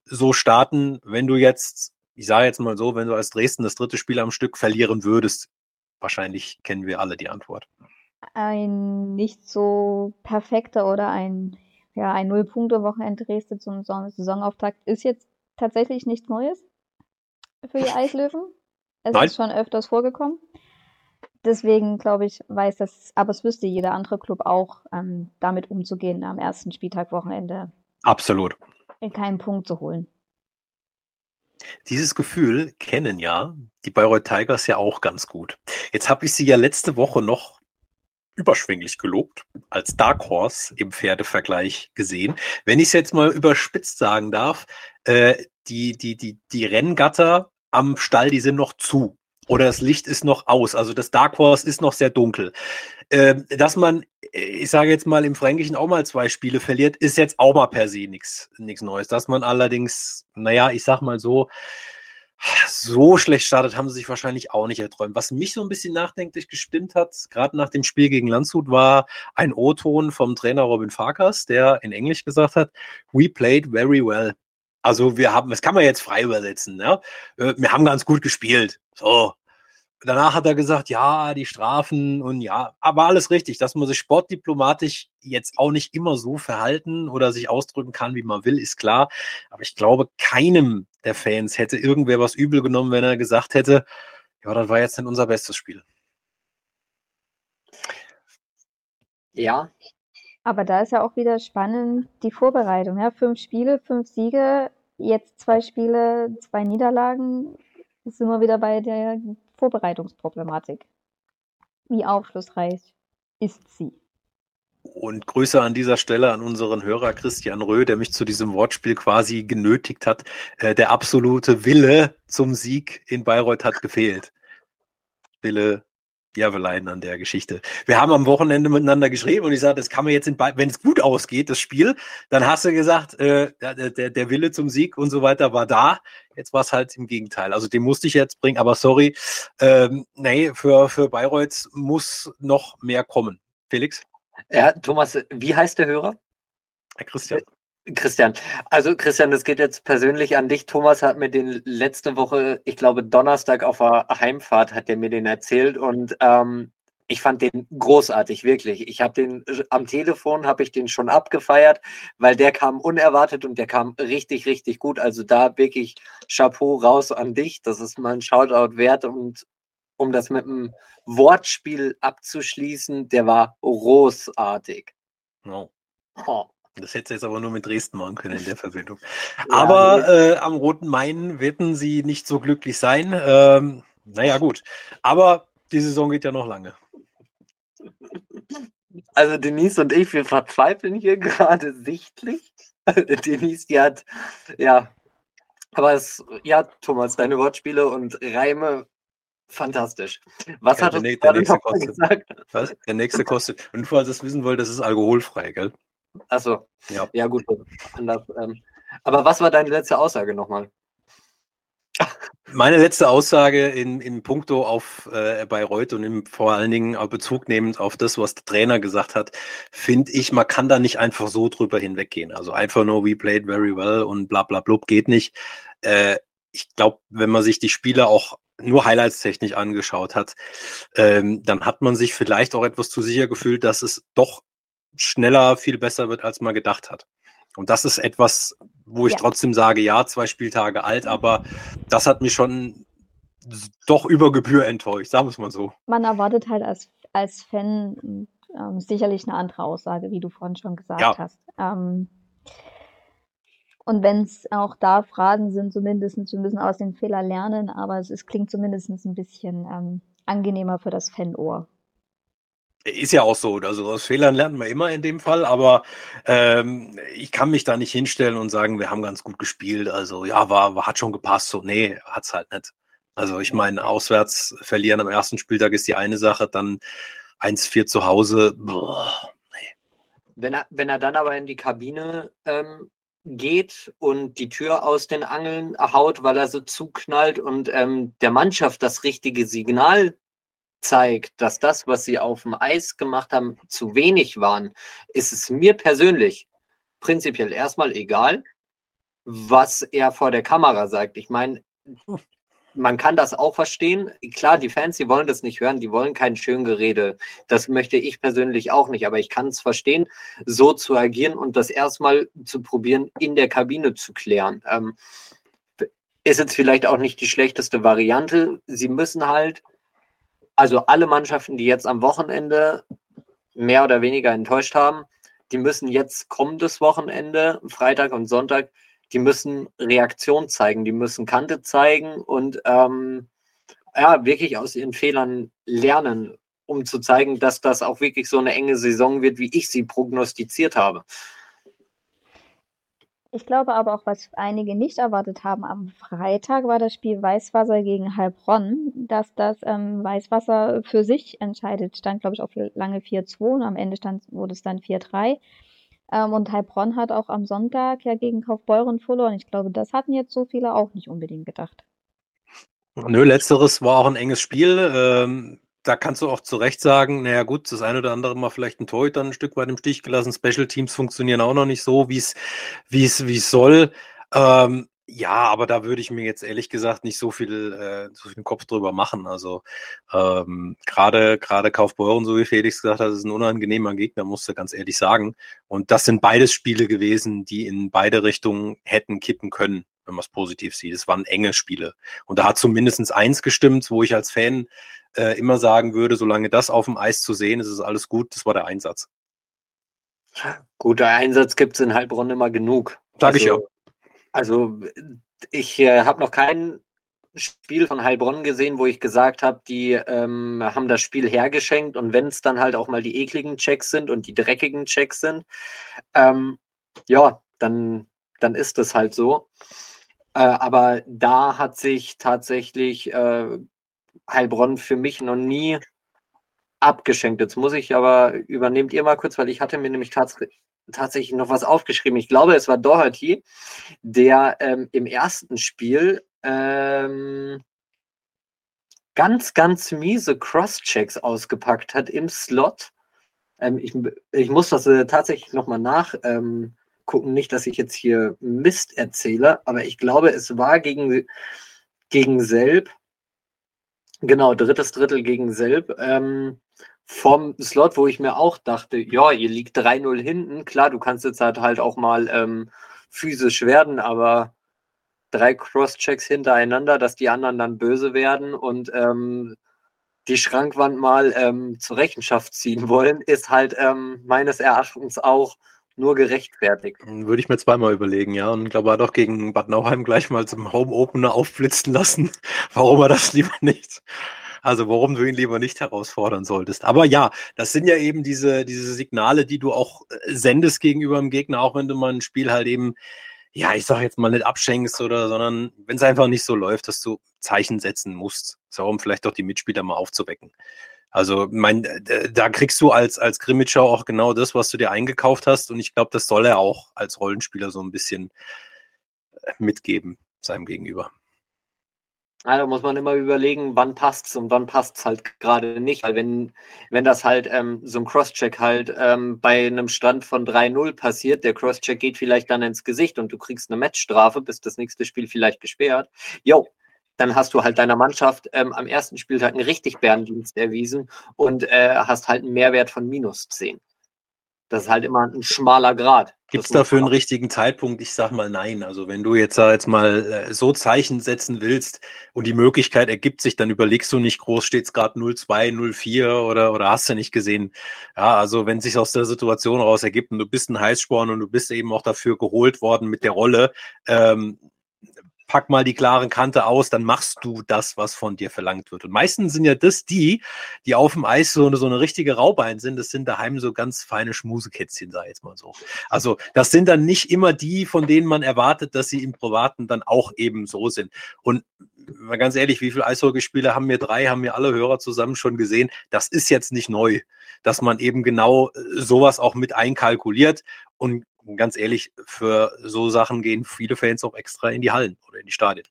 so starten, wenn du jetzt, ich sage jetzt mal so, wenn du als Dresden das dritte Spiel am Stück verlieren würdest? Wahrscheinlich kennen wir alle die Antwort. Ein nicht so perfekter oder ein ja, ein Null-Punkte-Wochenende Dresden zum Saisonauftakt ist jetzt tatsächlich nichts Neues für die Eislöwen. Es Nein. ist schon öfters vorgekommen. Deswegen glaube ich, weiß das, aber es wüsste jeder andere Club auch, ähm, damit umzugehen, am ersten Spieltag Wochenende. Absolut. Keinen Punkt zu holen. Dieses Gefühl kennen ja die Bayreuth Tigers ja auch ganz gut. Jetzt habe ich sie ja letzte Woche noch überschwänglich gelobt, als Dark Horse im Pferdevergleich gesehen. Wenn ich es jetzt mal überspitzt sagen darf, äh, die, die, die, die Renngatter am Stall, die sind noch zu. Oder das Licht ist noch aus. Also das Dark Horse ist noch sehr dunkel. Äh, dass man, ich sage jetzt mal, im Fränkischen auch mal zwei Spiele verliert, ist jetzt auch mal per se nichts Neues. Dass man allerdings, naja, ich sag mal so, so schlecht startet, haben sie sich wahrscheinlich auch nicht erträumt. Was mich so ein bisschen nachdenklich gestimmt hat, gerade nach dem Spiel gegen Landshut, war ein O-Ton vom Trainer Robin Farkas, der in Englisch gesagt hat, we played very well. Also wir haben, das kann man jetzt frei übersetzen, ja. Äh, wir haben ganz gut gespielt. So, danach hat er gesagt, ja, die Strafen und ja, aber alles richtig, dass man sich sportdiplomatisch jetzt auch nicht immer so verhalten oder sich ausdrücken kann, wie man will, ist klar. Aber ich glaube, keinem der Fans hätte irgendwer was übel genommen, wenn er gesagt hätte, ja, das war jetzt nicht unser bestes Spiel. Ja. Aber da ist ja auch wieder spannend die Vorbereitung. Ja? Fünf Spiele, fünf Siege, jetzt zwei Spiele, zwei Niederlagen. Ist immer wieder bei der Vorbereitungsproblematik. Wie aufschlussreich ist sie? Und Grüße an dieser Stelle an unseren Hörer Christian Röh, der mich zu diesem Wortspiel quasi genötigt hat. Äh, der absolute Wille zum Sieg in Bayreuth hat gefehlt. Wille Jervelein an der Geschichte. Wir haben am Wochenende miteinander geschrieben und ich sagte, das kann man jetzt, in wenn es gut ausgeht, das Spiel, dann hast du gesagt, äh, der, der, der Wille zum Sieg und so weiter war da. Jetzt war es halt im Gegenteil. Also den musste ich jetzt bringen, aber sorry, ähm, nee, für, für Bayreuth muss noch mehr kommen. Felix? Ja, Thomas, wie heißt der Hörer? Herr Christian. Christian, also Christian, das geht jetzt persönlich an dich. Thomas hat mir den letzte Woche, ich glaube Donnerstag auf der Heimfahrt, hat er mir den erzählt und ähm, ich fand den großartig, wirklich. Ich habe den am Telefon habe ich den schon abgefeiert, weil der kam unerwartet und der kam richtig, richtig gut. Also da wirklich Chapeau raus an dich. Das ist mal ein Shoutout wert und um das mit einem Wortspiel abzuschließen, der war großartig. Oh. Oh. Das hätte jetzt aber nur mit Dresden machen können in der Verbindung. Aber äh, am Roten Main werden sie nicht so glücklich sein. Ähm, naja, gut. Aber die Saison geht ja noch lange. Also Denise und ich, wir verzweifeln hier gerade sichtlich. Denise, die hat, ja, aber es, ja, Thomas, deine Wortspiele und Reime fantastisch. Was ja, hat der, der, nächste kostet? Was? Der nächste kostet. Und falls ihr es wissen wollt, das ist alkoholfrei, gell? Achso. Ja. ja, gut. Anders, ähm. Aber was war deine letzte Aussage nochmal? Meine letzte Aussage in, in puncto auf äh, Bayreuth und im, vor allen Dingen Bezug nehmend auf das, was der Trainer gesagt hat, finde ich, man kann da nicht einfach so drüber hinweggehen. Also einfach nur, we played very well und bla bla blub geht nicht. Äh, ich glaube, wenn man sich die Spiele auch nur Highlights-technisch angeschaut hat, ähm, dann hat man sich vielleicht auch etwas zu sicher gefühlt, dass es doch schneller viel besser wird, als man gedacht hat. Und das ist etwas, wo ich ja. trotzdem sage, ja, zwei Spieltage alt, aber das hat mich schon doch über Gebühr enttäuscht, sagen wir es mal so. Man erwartet halt als, als Fan ähm, sicherlich eine andere Aussage, wie du vorhin schon gesagt ja. hast. Ähm, und wenn es auch da Fragen sind, zumindest, wir müssen aus den Fehlern lernen, aber es, es klingt zumindest ein bisschen ähm, angenehmer für das Fanohr. Ist ja auch so. Also aus Fehlern lernt man immer in dem Fall, aber ähm, ich kann mich da nicht hinstellen und sagen, wir haben ganz gut gespielt. Also ja, war, war hat schon gepasst. So, nee, hat's halt nicht. Also ich meine, auswärts verlieren am ersten Spieltag ist die eine Sache, dann 1-4 zu Hause. Boah, nee. Wenn er, wenn er dann aber in die Kabine ähm, geht und die Tür aus den Angeln haut, weil er so zuknallt und ähm, der Mannschaft das richtige Signal zeigt, dass das, was sie auf dem Eis gemacht haben, zu wenig waren, ist es mir persönlich prinzipiell erstmal egal, was er vor der Kamera sagt. Ich meine, man kann das auch verstehen. Klar, die Fans, die wollen das nicht hören, die wollen kein Schöngerede. Das möchte ich persönlich auch nicht, aber ich kann es verstehen, so zu agieren und das erstmal zu probieren, in der Kabine zu klären. Ähm, ist jetzt vielleicht auch nicht die schlechteste Variante. Sie müssen halt also alle Mannschaften, die jetzt am Wochenende mehr oder weniger enttäuscht haben, die müssen jetzt kommendes Wochenende, Freitag und Sonntag, die müssen Reaktion zeigen, die müssen Kante zeigen und ähm, ja, wirklich aus ihren Fehlern lernen, um zu zeigen, dass das auch wirklich so eine enge Saison wird, wie ich sie prognostiziert habe. Ich glaube aber auch, was einige nicht erwartet haben, am Freitag war das Spiel Weißwasser gegen Heilbronn, dass das ähm, Weißwasser für sich entscheidet. Stand, glaube ich, auch lange 4-2 und am Ende stand, wurde es dann 4-3. Ähm, und Heilbronn hat auch am Sonntag ja gegen Kaufbeuren verloren. Ich glaube, das hatten jetzt so viele auch nicht unbedingt gedacht. Nö, letzteres war auch ein enges Spiel. Ähm, da kannst du auch zu Recht sagen, naja gut, das eine oder andere mal vielleicht ein Torhüter ein Stück weit im Stich gelassen. Special Teams funktionieren auch noch nicht so, wie es wie es wie es soll. Ähm, ja, aber da würde ich mir jetzt ehrlich gesagt nicht so viel, äh, so viel Kopf drüber machen. Also ähm, gerade gerade Kaufbeuren, so wie Felix gesagt hat, ist ein unangenehmer Gegner, musste ganz ehrlich sagen. Und das sind beides Spiele gewesen, die in beide Richtungen hätten kippen können, wenn man es positiv sieht. Es waren enge Spiele. Und da hat zumindest eins gestimmt, wo ich als Fan äh, immer sagen würde, solange das auf dem Eis zu sehen ist, ist alles gut. Das war der Einsatz. Guter Einsatz gibt es in Heilbronn immer genug. Sag also, ich auch. Also ich äh, habe noch kein Spiel von Heilbronn gesehen, wo ich gesagt habe, die ähm, haben das Spiel hergeschenkt und wenn es dann halt auch mal die ekligen Checks sind und die dreckigen Checks sind, ähm, ja, dann, dann ist es halt so. Äh, aber da hat sich tatsächlich äh, Heilbronn für mich noch nie abgeschenkt. Jetzt muss ich aber, übernehmt ihr mal kurz, weil ich hatte mir nämlich tats tatsächlich noch was aufgeschrieben. Ich glaube, es war Doherty, der ähm, im ersten Spiel ähm, ganz, ganz miese Cross-Checks ausgepackt hat im Slot. Ähm, ich, ich muss das äh, tatsächlich nochmal nachgucken, ähm, nicht, dass ich jetzt hier Mist erzähle, aber ich glaube, es war gegen, gegen Selb Genau, drittes Drittel gegen Selb. Ähm, vom Slot, wo ich mir auch dachte, ja, ihr liegt 3-0 hinten. Klar, du kannst jetzt halt, halt auch mal ähm, physisch werden, aber drei Cross-Checks hintereinander, dass die anderen dann böse werden und ähm, die Schrankwand mal ähm, zur Rechenschaft ziehen wollen, ist halt ähm, meines Erachtens auch nur gerechtfertigt. Würde ich mir zweimal überlegen, ja. Und ich glaube, er hat auch gegen Bad Nauheim gleich mal zum Home Opener aufblitzen lassen, warum er das lieber nicht, also warum du ihn lieber nicht herausfordern solltest. Aber ja, das sind ja eben diese, diese Signale, die du auch äh, sendest gegenüber dem Gegner, auch wenn du mal ein Spiel halt eben, ja, ich sag jetzt mal nicht abschenkst oder, sondern wenn es einfach nicht so läuft, dass du Zeichen setzen musst. So, um vielleicht doch die Mitspieler mal aufzuwecken. Also, mein, da kriegst du als, als Grimmitschau auch genau das, was du dir eingekauft hast. Und ich glaube, das soll er auch als Rollenspieler so ein bisschen äh, mitgeben, seinem Gegenüber. Also muss man immer überlegen, wann passt es und wann passt es halt gerade nicht. Weil wenn, wenn das halt ähm, so ein Crosscheck halt ähm, bei einem Stand von 3-0 passiert, der Crosscheck geht vielleicht dann ins Gesicht und du kriegst eine Matchstrafe, bis das nächste Spiel vielleicht gesperrt. Jo, dann hast du halt deiner Mannschaft ähm, am ersten Spieltag einen richtig Bärendienst erwiesen und äh, hast halt einen Mehrwert von minus 10. Das ist halt immer ein schmaler Grad. Gibt es dafür einen richtigen Zeitpunkt? Ich sag mal nein. Also wenn du jetzt, jetzt mal äh, so Zeichen setzen willst und die Möglichkeit ergibt sich, dann überlegst du nicht groß, steht es gerade 0-2, 0-4 oder, oder hast du nicht gesehen. Ja, also wenn sich aus der Situation raus ergibt und du bist ein Heißsporn und du bist eben auch dafür geholt worden mit der Rolle, ähm, pack mal die klare Kante aus, dann machst du das, was von dir verlangt wird. Und meistens sind ja das die, die auf dem Eis so eine, so eine richtige Raubein sind. Das sind daheim so ganz feine Schmusekätzchen, sag ich jetzt mal so. Also das sind dann nicht immer die, von denen man erwartet, dass sie im Privaten dann auch eben so sind. Und mal ganz ehrlich, wie viele Eishockeyspiele haben wir drei, haben wir alle Hörer zusammen schon gesehen? Das ist jetzt nicht neu, dass man eben genau äh, sowas auch mit einkalkuliert. Und ganz ehrlich, für so Sachen gehen viele Fans auch extra in die Hallen oder in die Stadien.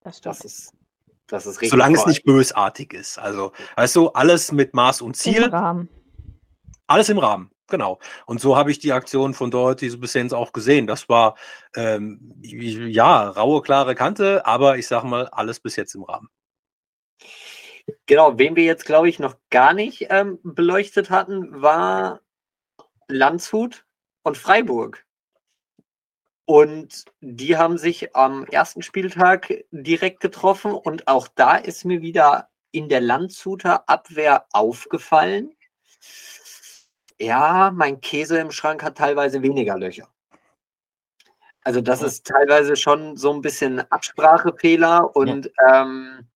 Das, das ist, das ist richtig. Solange es nicht bösartig ist. Also, weißt du, alles mit Maß und Ziel. Im Rahmen. Alles im Rahmen, genau. Und so habe ich die Aktion von dort diese bis auch gesehen. Das war ähm, ja raue, klare Kante, aber ich sage mal, alles bis jetzt im Rahmen. Genau, wen wir jetzt, glaube ich, noch gar nicht ähm, beleuchtet hatten, war Landshut und Freiburg. Und die haben sich am ersten Spieltag direkt getroffen und auch da ist mir wieder in der Landshuter Abwehr aufgefallen. Ja, mein Käse im Schrank hat teilweise weniger Löcher. Also das ist teilweise schon so ein bisschen Absprachefehler und ja. ähm,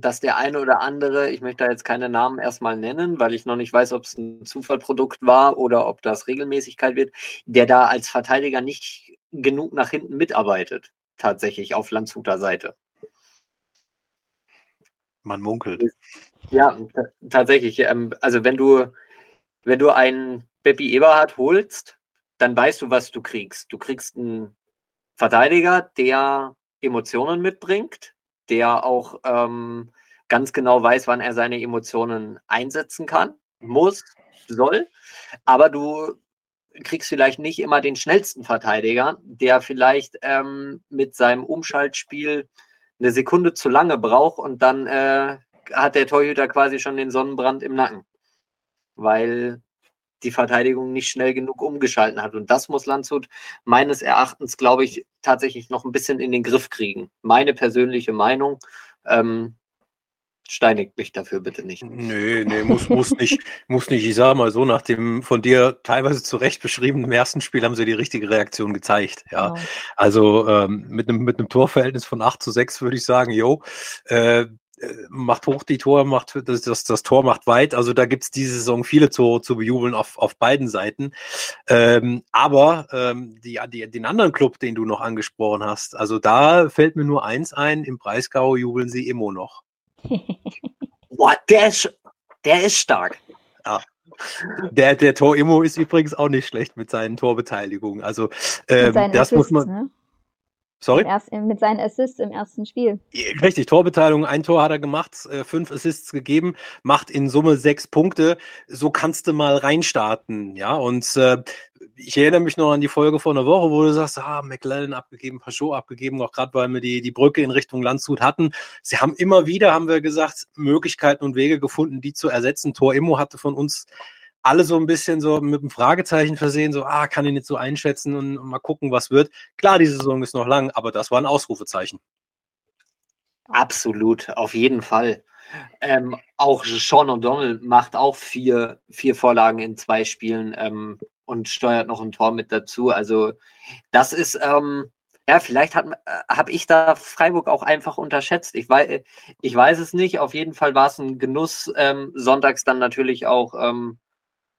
dass der eine oder andere, ich möchte da jetzt keine Namen erstmal nennen, weil ich noch nicht weiß, ob es ein Zufallprodukt war oder ob das Regelmäßigkeit wird, der da als Verteidiger nicht genug nach hinten mitarbeitet, tatsächlich auf Landshuter Seite. Man munkelt. Ja, tatsächlich. Ähm, also wenn du, wenn du einen Beppi Eberhardt holst, dann weißt du, was du kriegst. Du kriegst einen Verteidiger, der Emotionen mitbringt, der auch ähm, ganz genau weiß, wann er seine Emotionen einsetzen kann, muss, soll. Aber du kriegst vielleicht nicht immer den schnellsten Verteidiger, der vielleicht ähm, mit seinem Umschaltspiel eine Sekunde zu lange braucht und dann äh, hat der Torhüter quasi schon den Sonnenbrand im Nacken, weil die Verteidigung nicht schnell genug umgeschalten hat. Und das muss Landshut meines Erachtens, glaube ich, tatsächlich noch ein bisschen in den Griff kriegen. Meine persönliche Meinung. Ähm, steinigt mich dafür bitte nicht. Nee, nee, muss, muss nicht, muss nicht. Ich sage mal so, nach dem von dir teilweise zu Recht beschriebenen ersten Spiel haben sie die richtige Reaktion gezeigt. Ja. Genau. Also ähm, mit einem mit einem Torverhältnis von 8 zu 6 würde ich sagen, jo, äh, macht hoch die Tor, macht das, das, das Tor macht weit. Also da gibt es diese Saison viele zu, zu bejubeln auf, auf beiden Seiten. Ähm, aber ähm, die, die, den anderen Club, den du noch angesprochen hast, also da fällt mir nur eins ein, im Breisgau jubeln sie immer noch. Boah, der ist, der ist stark. Ja. Der, der Tor-Immo ist übrigens auch nicht schlecht mit seinen Torbeteiligungen. Also ähm, das Assist, muss man. Ne? Sorry? Erst, mit seinen Assists im ersten Spiel. Richtig, Torbeteiligung, ein Tor hat er gemacht, äh, fünf Assists gegeben, macht in Summe sechs Punkte. So kannst du mal reinstarten, ja. Und äh, ich erinnere mich noch an die Folge vor einer Woche, wo du sagst, ah, McLellan abgegeben, Pachot abgegeben, auch gerade weil wir die, die Brücke in Richtung Landshut hatten. Sie haben immer wieder, haben wir gesagt, Möglichkeiten und Wege gefunden, die zu ersetzen. Tor Immo hatte von uns alle so ein bisschen so mit einem Fragezeichen versehen, so, ah, kann ich nicht so einschätzen und, mal gucken, was wird. Klar, die Saison ist noch lang, aber das war ein Ausrufezeichen. Absolut, auf jeden Fall. Ähm, auch Sean O'Donnell macht auch vier, vier Vorlagen in zwei Spielen ähm, und steuert noch ein Tor mit dazu. Also das ist, ähm, ja, vielleicht äh, habe ich da Freiburg auch einfach unterschätzt. Ich weiß, ich weiß es nicht. Auf jeden Fall war es ein Genuss, ähm, sonntags dann natürlich auch ähm,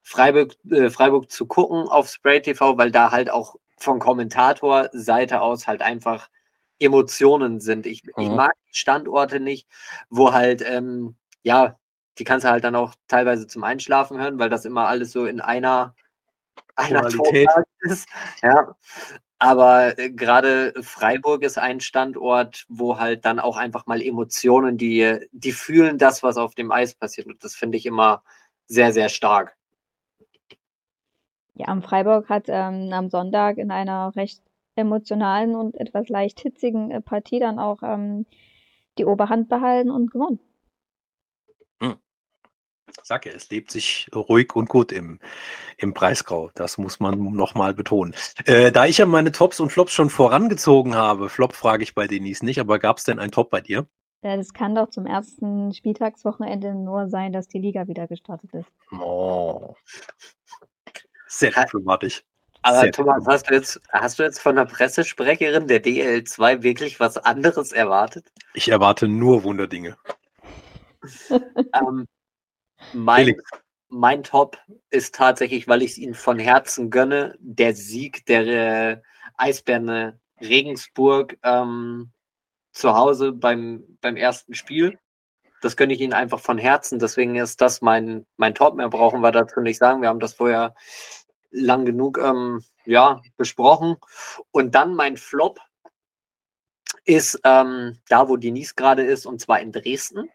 Freiburg, äh, Freiburg zu gucken auf Spray TV, weil da halt auch von Kommentatorseite aus halt einfach Emotionen sind. Ich, mhm. ich mag Standorte nicht, wo halt, ähm, ja, die kannst du halt dann auch teilweise zum Einschlafen hören, weil das immer alles so in einer, einer ist. Ja. Aber äh, gerade Freiburg ist ein Standort, wo halt dann auch einfach mal Emotionen, die, die fühlen das, was auf dem Eis passiert. Und das finde ich immer sehr, sehr stark. Ja, am Freiburg hat ähm, am Sonntag in einer recht emotionalen und etwas leicht hitzigen äh, Partie dann auch ähm, die Oberhand behalten und gewonnen. Hm. Sag ja, es lebt sich ruhig und gut im, im Preisgrau. Das muss man nochmal betonen. Äh, da ich ja meine Tops und Flops schon vorangezogen habe, Flop frage ich bei Denise nicht, aber gab es denn ein Top bei dir? Ja, das kann doch zum ersten Spieltagswochenende nur sein, dass die Liga wieder gestartet ist. Oh. Sehr diplomatisch. Aber Sehr Thomas, hast du, jetzt, hast du jetzt von der Pressesprecherin der DL2 wirklich was anderes erwartet? Ich erwarte nur Wunderdinge. ähm, mein, mein Top ist tatsächlich, weil ich es ihnen von Herzen gönne, der Sieg der äh, Eisbären Regensburg ähm, zu Hause beim, beim ersten Spiel. Das gönne ich ihnen einfach von Herzen. Deswegen ist das mein, mein Top. Mehr brauchen wir dazu nicht sagen. Wir haben das vorher lang genug ähm, ja, besprochen. Und dann mein Flop ist ähm, da, wo Denise gerade ist, und zwar in Dresden.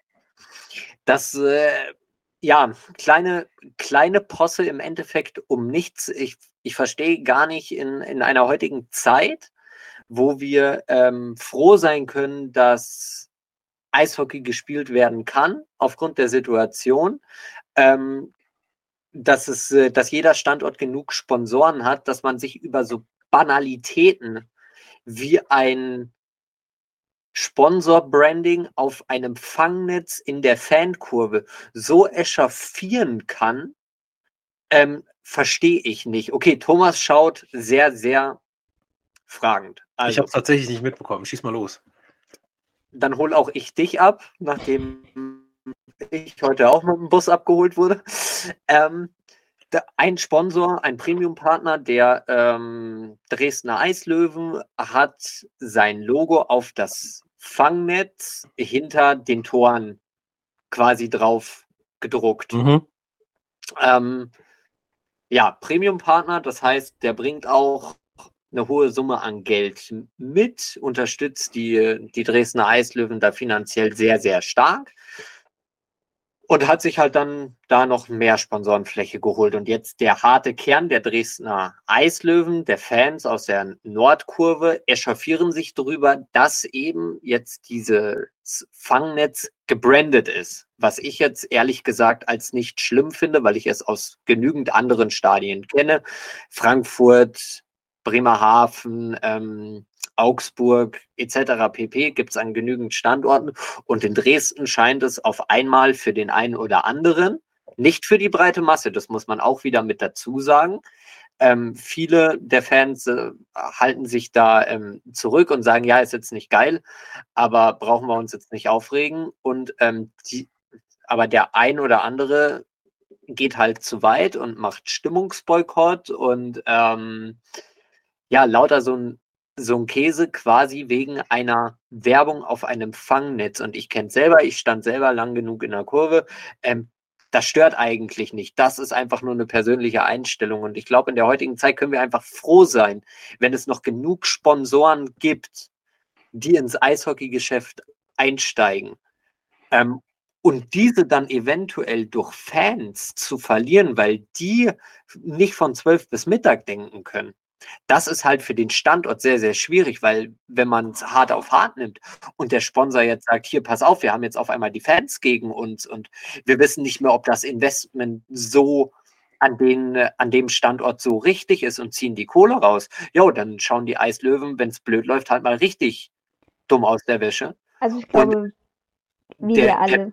Das, äh, ja, kleine, kleine Posse im Endeffekt um nichts. Ich, ich verstehe gar nicht in, in einer heutigen Zeit, wo wir ähm, froh sein können, dass Eishockey gespielt werden kann, aufgrund der Situation. Ähm, dass es, äh, dass jeder Standort genug Sponsoren hat, dass man sich über so Banalitäten wie ein Sponsor-Branding auf einem Fangnetz in der Fankurve so echauffieren kann, ähm, verstehe ich nicht. Okay, Thomas schaut sehr, sehr fragend. Also, ich habe es tatsächlich nicht mitbekommen. Schieß mal los. Dann hol auch ich dich ab, nachdem ich heute auch mit dem Bus abgeholt wurde. Ähm, ein Sponsor, ein Premium-Partner der ähm, Dresdner Eislöwen hat sein Logo auf das Fangnetz hinter den Toren quasi drauf gedruckt. Mhm. Ähm, ja, Premium-Partner, das heißt, der bringt auch eine hohe Summe an Geld mit, unterstützt die, die Dresdner Eislöwen da finanziell sehr, sehr stark und hat sich halt dann da noch mehr Sponsorenfläche geholt. Und jetzt der harte Kern der Dresdner Eislöwen, der Fans aus der Nordkurve, echauffieren sich darüber, dass eben jetzt dieses Fangnetz gebrandet ist. Was ich jetzt ehrlich gesagt als nicht schlimm finde, weil ich es aus genügend anderen Stadien kenne. Frankfurt, Bremerhaven, ähm, Augsburg etc. pp. gibt es an genügend Standorten. Und in Dresden scheint es auf einmal für den einen oder anderen, nicht für die breite Masse, das muss man auch wieder mit dazu sagen. Ähm, viele der Fans äh, halten sich da ähm, zurück und sagen, ja, ist jetzt nicht geil, aber brauchen wir uns jetzt nicht aufregen. Und ähm, die, aber der ein oder andere geht halt zu weit und macht Stimmungsboykott und ähm, ja, lauter so ein so ein Käse quasi wegen einer Werbung auf einem Fangnetz. Und ich kenne selber, ich stand selber lang genug in der Kurve. Ähm, das stört eigentlich nicht. Das ist einfach nur eine persönliche Einstellung. Und ich glaube, in der heutigen Zeit können wir einfach froh sein, wenn es noch genug Sponsoren gibt, die ins Eishockeygeschäft einsteigen. Ähm, und diese dann eventuell durch Fans zu verlieren, weil die nicht von zwölf bis Mittag denken können. Das ist halt für den Standort sehr, sehr schwierig, weil wenn man es hart auf hart nimmt und der Sponsor jetzt sagt, hier, pass auf, wir haben jetzt auf einmal die Fans gegen uns und wir wissen nicht mehr, ob das Investment so an, den, an dem Standort so richtig ist und ziehen die Kohle raus. Jo, dann schauen die Eislöwen, wenn es blöd läuft, halt mal richtig dumm aus der Wäsche. Also ich glaube, und wie der, wir alle.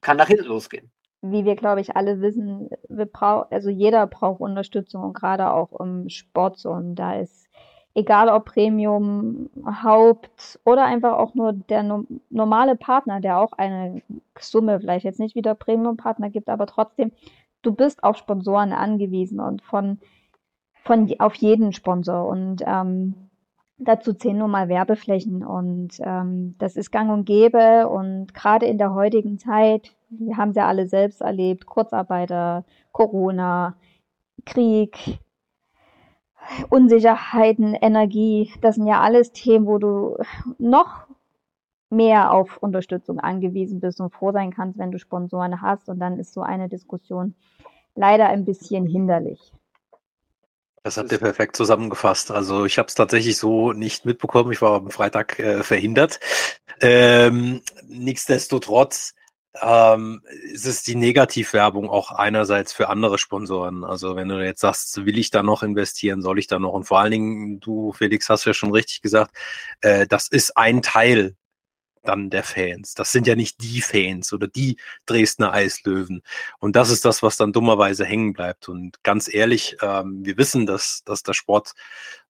Kann nach hinten losgehen wie wir, glaube ich, alle wissen, wir brauchen, also jeder braucht Unterstützung und gerade auch im Sport. Und da ist, egal ob Premium, Haupt oder einfach auch nur der no normale Partner, der auch eine Summe vielleicht jetzt nicht wieder Premium-Partner gibt, aber trotzdem, du bist auf Sponsoren angewiesen und von, von auf jeden Sponsor. Und ähm, Dazu zählen nur mal Werbeflächen und ähm, das ist gang und gäbe und gerade in der heutigen Zeit, haben es ja alle selbst erlebt, Kurzarbeiter, Corona, Krieg, Unsicherheiten, Energie, das sind ja alles Themen, wo du noch mehr auf Unterstützung angewiesen bist und froh sein kannst, wenn du Sponsoren hast und dann ist so eine Diskussion leider ein bisschen hinderlich. Das habt ihr perfekt zusammengefasst. Also ich habe es tatsächlich so nicht mitbekommen. Ich war am Freitag äh, verhindert. Ähm, nichtsdestotrotz ähm, ist es die Negativwerbung auch einerseits für andere Sponsoren. Also wenn du jetzt sagst, will ich da noch investieren, soll ich da noch? Und vor allen Dingen, du, Felix, hast ja schon richtig gesagt, äh, das ist ein Teil dann der Fans. Das sind ja nicht die Fans oder die Dresdner Eislöwen. Und das ist das, was dann dummerweise hängen bleibt. Und ganz ehrlich, ähm, wir wissen, dass, dass der Sport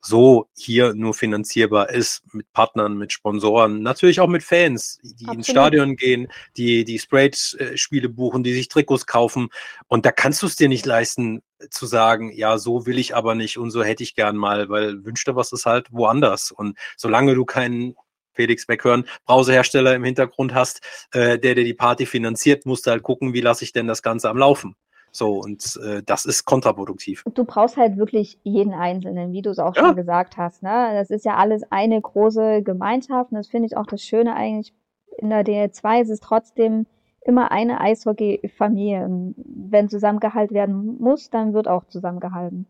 so hier nur finanzierbar ist mit Partnern, mit Sponsoren, natürlich auch mit Fans, die Absolut. ins Stadion gehen, die die Sprayed-Spiele buchen, die sich Trikots kaufen. Und da kannst du es dir nicht leisten, zu sagen, ja, so will ich aber nicht und so hätte ich gern mal, weil wünschte was ist halt woanders. Und solange du keinen Felix Beckhörn, Browserhersteller im Hintergrund hast, äh, der dir die Party finanziert, musst du halt gucken, wie lasse ich denn das Ganze am Laufen. So, und äh, das ist kontraproduktiv. Du brauchst halt wirklich jeden Einzelnen, wie du es auch ja. schon gesagt hast. Ne? Das ist ja alles eine große Gemeinschaft und das finde ich auch das Schöne eigentlich in der DL2 ist es trotzdem immer eine Eishockey-Familie. Wenn zusammengehalten werden muss, dann wird auch zusammengehalten.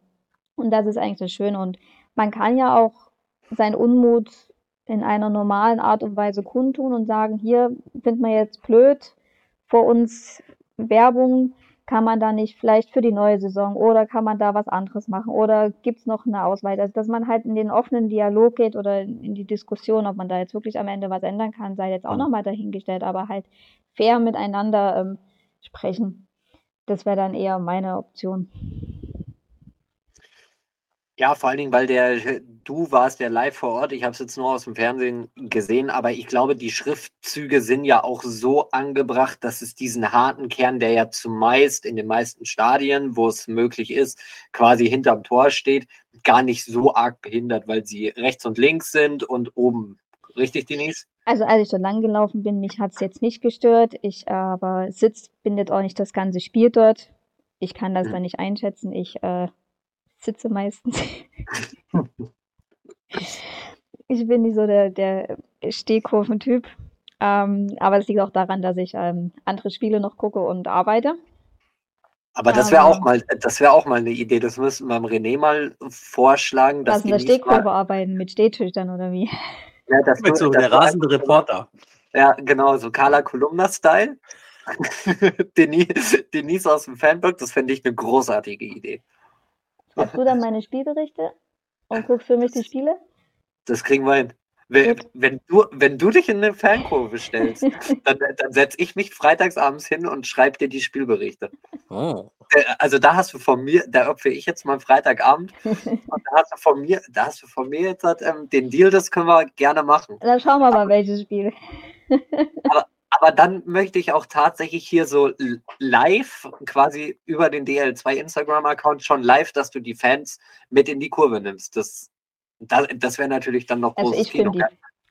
Und das ist eigentlich das Schöne. Und man kann ja auch seinen Unmut in einer normalen Art und Weise kundtun und sagen, hier findet man jetzt blöd, vor uns Werbung, kann man da nicht vielleicht für die neue Saison oder kann man da was anderes machen oder gibt es noch eine Auswahl? Also, dass man halt in den offenen Dialog geht oder in die Diskussion, ob man da jetzt wirklich am Ende was ändern kann, sei jetzt auch nochmal dahingestellt, aber halt fair miteinander ähm, sprechen. Das wäre dann eher meine Option. Ja, vor allen Dingen, weil der, du warst ja live vor Ort. Ich habe es jetzt nur aus dem Fernsehen gesehen, aber ich glaube, die Schriftzüge sind ja auch so angebracht, dass es diesen harten Kern, der ja zumeist in den meisten Stadien, wo es möglich ist, quasi hinterm Tor steht, gar nicht so arg behindert, weil sie rechts und links sind und oben. Richtig, Denise? Also als ich so lang gelaufen bin, mich hat es jetzt nicht gestört. Ich aber Sitz bindet auch nicht das ganze Spiel dort. Ich kann das hm. dann nicht einschätzen. Ich äh, sitze meistens. ich bin nicht so der, der Stehkurventyp. Ähm, aber es liegt auch daran, dass ich ähm, andere Spiele noch gucke und arbeite. Aber das wäre auch mal, das wäre auch mal eine Idee. Das müssten wir René mal vorschlagen. Dass in der Stehkurve arbeiten mit Stehtischern oder wie? Ja, das mit so der rasende Reporter. Ja, genau, so Carla Kolumna-Style. Denise, Denise aus dem Fanbook, das fände ich eine großartige Idee. Machst du dann meine Spielberichte und guckst für mich die Spiele? Das kriegen wir hin. Wenn, wenn, du, wenn du dich in eine Fankurve stellst, dann, dann setze ich mich freitagsabends hin und schreibe dir die Spielberichte. Oh. Äh, also da hast du von mir, da opfere ich jetzt mal Freitagabend und da hast du von mir, da hast du von mir jetzt ähm, den Deal, das können wir gerne machen. Dann schauen wir mal, welches Spiel. aber, aber dann möchte ich auch tatsächlich hier so live, quasi über den DL2 Instagram-Account schon live, dass du die Fans mit in die Kurve nimmst. Das, das, das wäre natürlich dann noch also großes ich Kino. Die,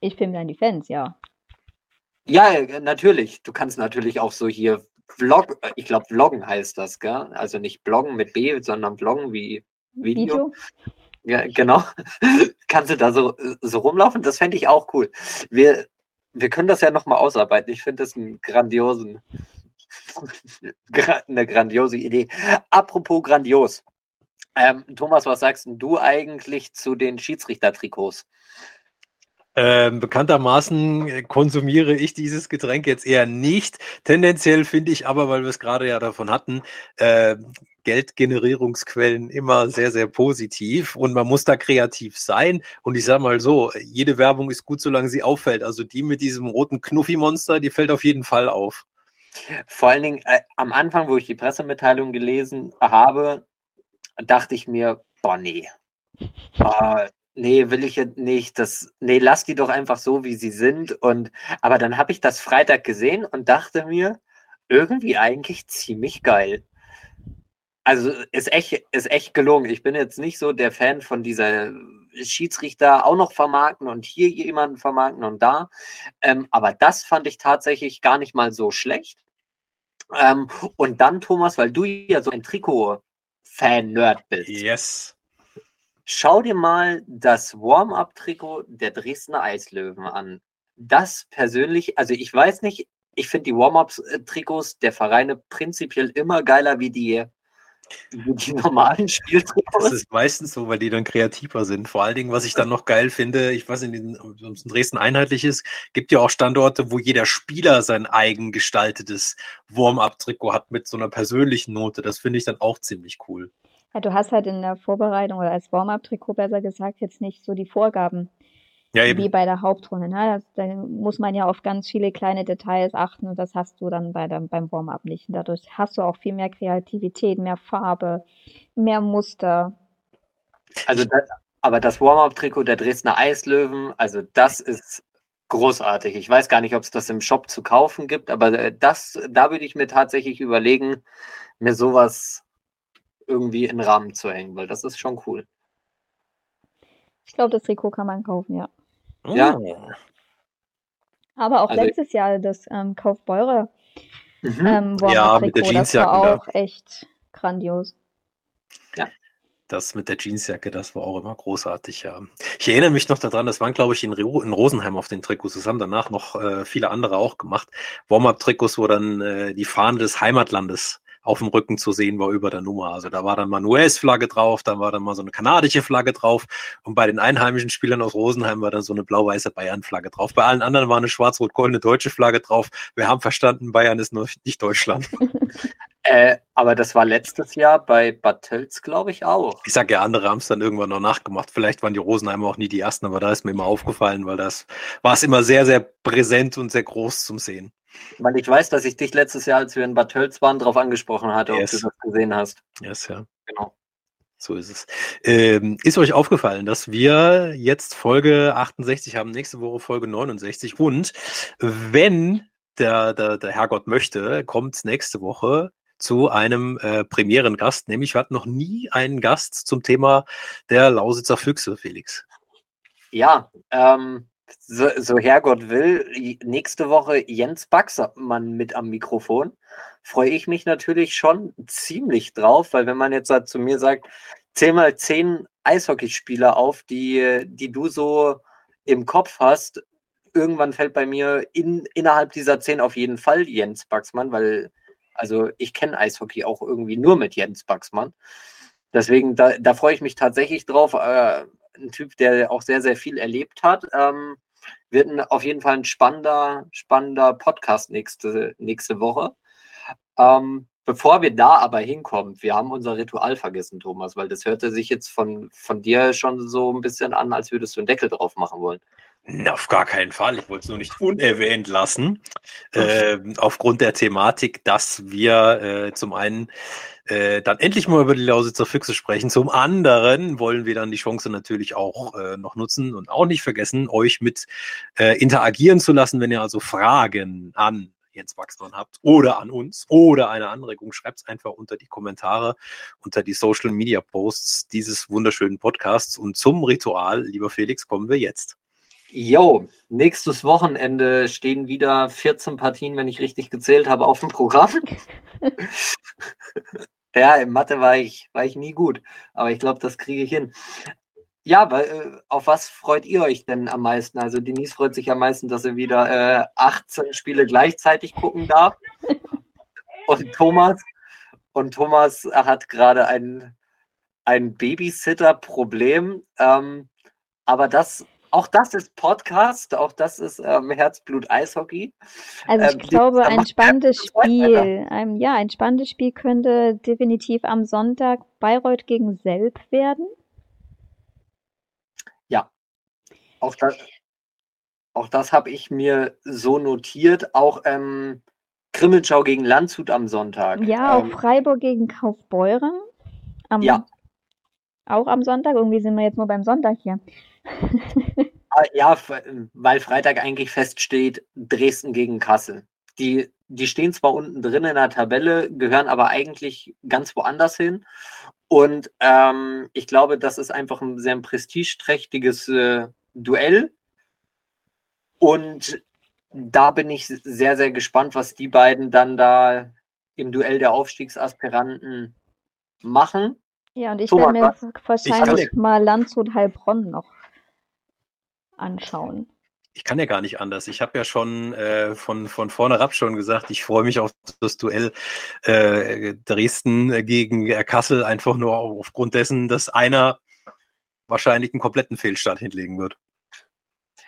ich filme dann die Fans, ja. Ja, natürlich. Du kannst natürlich auch so hier Vlog, ich glaube Vloggen heißt das, gell? Also nicht Bloggen mit B, sondern Vloggen wie Video. Video? Ja, genau. kannst du da so, so rumlaufen? Das fände ich auch cool. Wir, wir können das ja nochmal ausarbeiten. Ich finde das einen grandiosen, eine grandiose Idee. Apropos grandios. Ähm, Thomas, was sagst du eigentlich zu den Schiedsrichtertrikots? Ähm, bekanntermaßen konsumiere ich dieses Getränk jetzt eher nicht. Tendenziell finde ich aber, weil wir es gerade ja davon hatten, äh, Geldgenerierungsquellen immer sehr, sehr positiv und man muss da kreativ sein. Und ich sage mal so, jede Werbung ist gut, solange sie auffällt. Also die mit diesem roten Knuffi-Monster, die fällt auf jeden Fall auf. Vor allen Dingen äh, am Anfang, wo ich die Pressemitteilung gelesen habe, dachte ich mir, boah, nee. Äh, Nee, will ich jetzt nicht. Das, nee, lass die doch einfach so, wie sie sind. Und, aber dann habe ich das Freitag gesehen und dachte mir, irgendwie eigentlich ziemlich geil. Also ist echt, ist echt gelungen. Ich bin jetzt nicht so der Fan von dieser Schiedsrichter auch noch vermarkten und hier jemanden vermarkten und da. Ähm, aber das fand ich tatsächlich gar nicht mal so schlecht. Ähm, und dann, Thomas, weil du ja so ein Trikot-Fan-Nerd bist. Yes. Schau dir mal das Warm-up-Trikot der Dresdner Eislöwen an. Das persönlich, also ich weiß nicht, ich finde die Warm-up-Trikots der Vereine prinzipiell immer geiler wie die, wie die normalen Spieltrikots. Das ist meistens so, weil die dann kreativer sind. Vor allen Dingen, was ich dann noch geil finde, ich weiß nicht, ob es in Dresden einheitlich ist, gibt ja auch Standorte, wo jeder Spieler sein eigen gestaltetes Warm-up-Trikot hat mit so einer persönlichen Note. Das finde ich dann auch ziemlich cool. Ja, du hast halt in der Vorbereitung oder als Warm-up-Trikot besser gesagt jetzt nicht so die Vorgaben. ja, wie bei der Hauptrunde. Ne? da muss man ja auf ganz viele kleine Details achten und das hast du dann bei der, beim Warm-up nicht. Und dadurch hast du auch viel mehr Kreativität, mehr Farbe, mehr Muster. Also, das, aber das Warm-up-Trikot der Dresdner Eislöwen, also das ist großartig. Ich weiß gar nicht, ob es das im Shop zu kaufen gibt, aber äh, das, da würde ich mir tatsächlich überlegen, mir sowas irgendwie in den Rahmen zu hängen, weil das ist schon cool. Ich glaube, das Trikot kann man kaufen, ja. Ja. Aber auch also letztes Jahr das ähm, Kaufbeurer mhm. ähm, ja, mit der das war auch echt grandios. Ja. Das mit der Jeansjacke, das war auch immer großartig, ja. Ich erinnere mich noch daran, das waren, glaube ich, in, in Rosenheim auf den Trikots. Das haben danach noch äh, viele andere auch gemacht. Warm-up-Trikots, wo dann äh, die Fahne des Heimatlandes auf dem Rücken zu sehen war über der Nummer. Also da war dann mal eine US-Flagge drauf, da war dann mal so eine kanadische Flagge drauf und bei den einheimischen Spielern aus Rosenheim war dann so eine blau-weiße Bayern-Flagge drauf. Bei allen anderen war eine schwarz-rot-goldene deutsche Flagge drauf. Wir haben verstanden, Bayern ist nur nicht Deutschland. Äh, aber das war letztes Jahr bei Bad Tölz, glaube ich, auch. Ich sage ja, andere haben es dann irgendwann noch nachgemacht. Vielleicht waren die Rosenheimer auch nie die ersten, aber da ist mir immer aufgefallen, weil das war es immer sehr, sehr präsent und sehr groß zum Sehen. Weil ich weiß, dass ich dich letztes Jahr, als wir in Bad Tölz waren, darauf angesprochen hatte, yes. ob du das gesehen hast. Yes, ja. Genau. So ist es. Ähm, ist euch aufgefallen, dass wir jetzt Folge 68 haben, nächste Woche Folge 69 und wenn der, der, der Herrgott möchte, kommt nächste Woche zu einem äh, Premierengast, nämlich wir hatten noch nie einen Gast zum Thema der Lausitzer Füchse, Felix. Ja, ähm, so, so Herrgott will, nächste Woche Jens Baxmann mit am Mikrofon. Freue ich mich natürlich schon ziemlich drauf, weil wenn man jetzt halt zu mir sagt, zähl mal zehn Eishockeyspieler auf, die, die du so im Kopf hast, irgendwann fällt bei mir in, innerhalb dieser zehn auf jeden Fall Jens Baxmann, weil also ich kenne Eishockey auch irgendwie nur mit Jens Baxmann. Deswegen, da, da freue ich mich tatsächlich drauf. Äh, ein Typ, der auch sehr, sehr viel erlebt hat. Ähm, wird ein, auf jeden Fall ein spannender, spannender Podcast nächste, nächste Woche. Ähm, bevor wir da aber hinkommen, wir haben unser Ritual vergessen, Thomas, weil das hörte sich jetzt von, von dir schon so ein bisschen an, als würdest du einen Deckel drauf machen wollen. Auf gar keinen Fall. Ich wollte es nur nicht unerwähnt lassen. Äh, aufgrund der Thematik, dass wir äh, zum einen äh, dann endlich mal über die Lausitzer Füchse sprechen. Zum anderen wollen wir dann die Chance natürlich auch äh, noch nutzen und auch nicht vergessen, euch mit äh, interagieren zu lassen, wenn ihr also Fragen an Jens Wachsmann habt oder an uns oder eine Anregung, schreibt es einfach unter die Kommentare, unter die Social Media Posts dieses wunderschönen Podcasts. Und zum Ritual, lieber Felix, kommen wir jetzt. Jo, nächstes Wochenende stehen wieder 14 Partien, wenn ich richtig gezählt habe, auf dem Programm. ja, in Mathe war ich, war ich nie gut, aber ich glaube, das kriege ich hin. Ja, aber, äh, auf was freut ihr euch denn am meisten? Also Denise freut sich am meisten, dass er wieder äh, 18 Spiele gleichzeitig gucken darf. Und Thomas, und Thomas hat gerade ein, ein Babysitter-Problem. Ähm, aber das auch das ist Podcast, auch das ist ähm, Herzblut Eishockey. Also ich ähm, glaube, ein spannendes Spiel, ein, ja, ein spannendes Spiel könnte definitiv am Sonntag Bayreuth gegen Selb werden. Ja, auch das, auch das habe ich mir so notiert. Auch ähm, Krimmelschau gegen Landshut am Sonntag. Ja, auch ähm, Freiburg gegen Kaufbeuren. Am, ja. Auch am Sonntag. Irgendwie sind wir jetzt nur beim Sonntag hier. Ah, ja, weil Freitag eigentlich feststeht, Dresden gegen Kassel. Die, die stehen zwar unten drin in der Tabelle, gehören aber eigentlich ganz woanders hin. Und ähm, ich glaube, das ist einfach ein sehr prestigeträchtiges äh, Duell. Und da bin ich sehr, sehr gespannt, was die beiden dann da im Duell der Aufstiegsaspiranten machen. Ja, und ich werde mir wahrscheinlich mal Landshut Heilbronn noch anschauen. Ich kann ja gar nicht anders. Ich habe ja schon äh, von, von vorne ab schon gesagt, ich freue mich auf das Duell äh, Dresden gegen Kassel, einfach nur aufgrund dessen, dass einer wahrscheinlich einen kompletten Fehlstart hinlegen wird.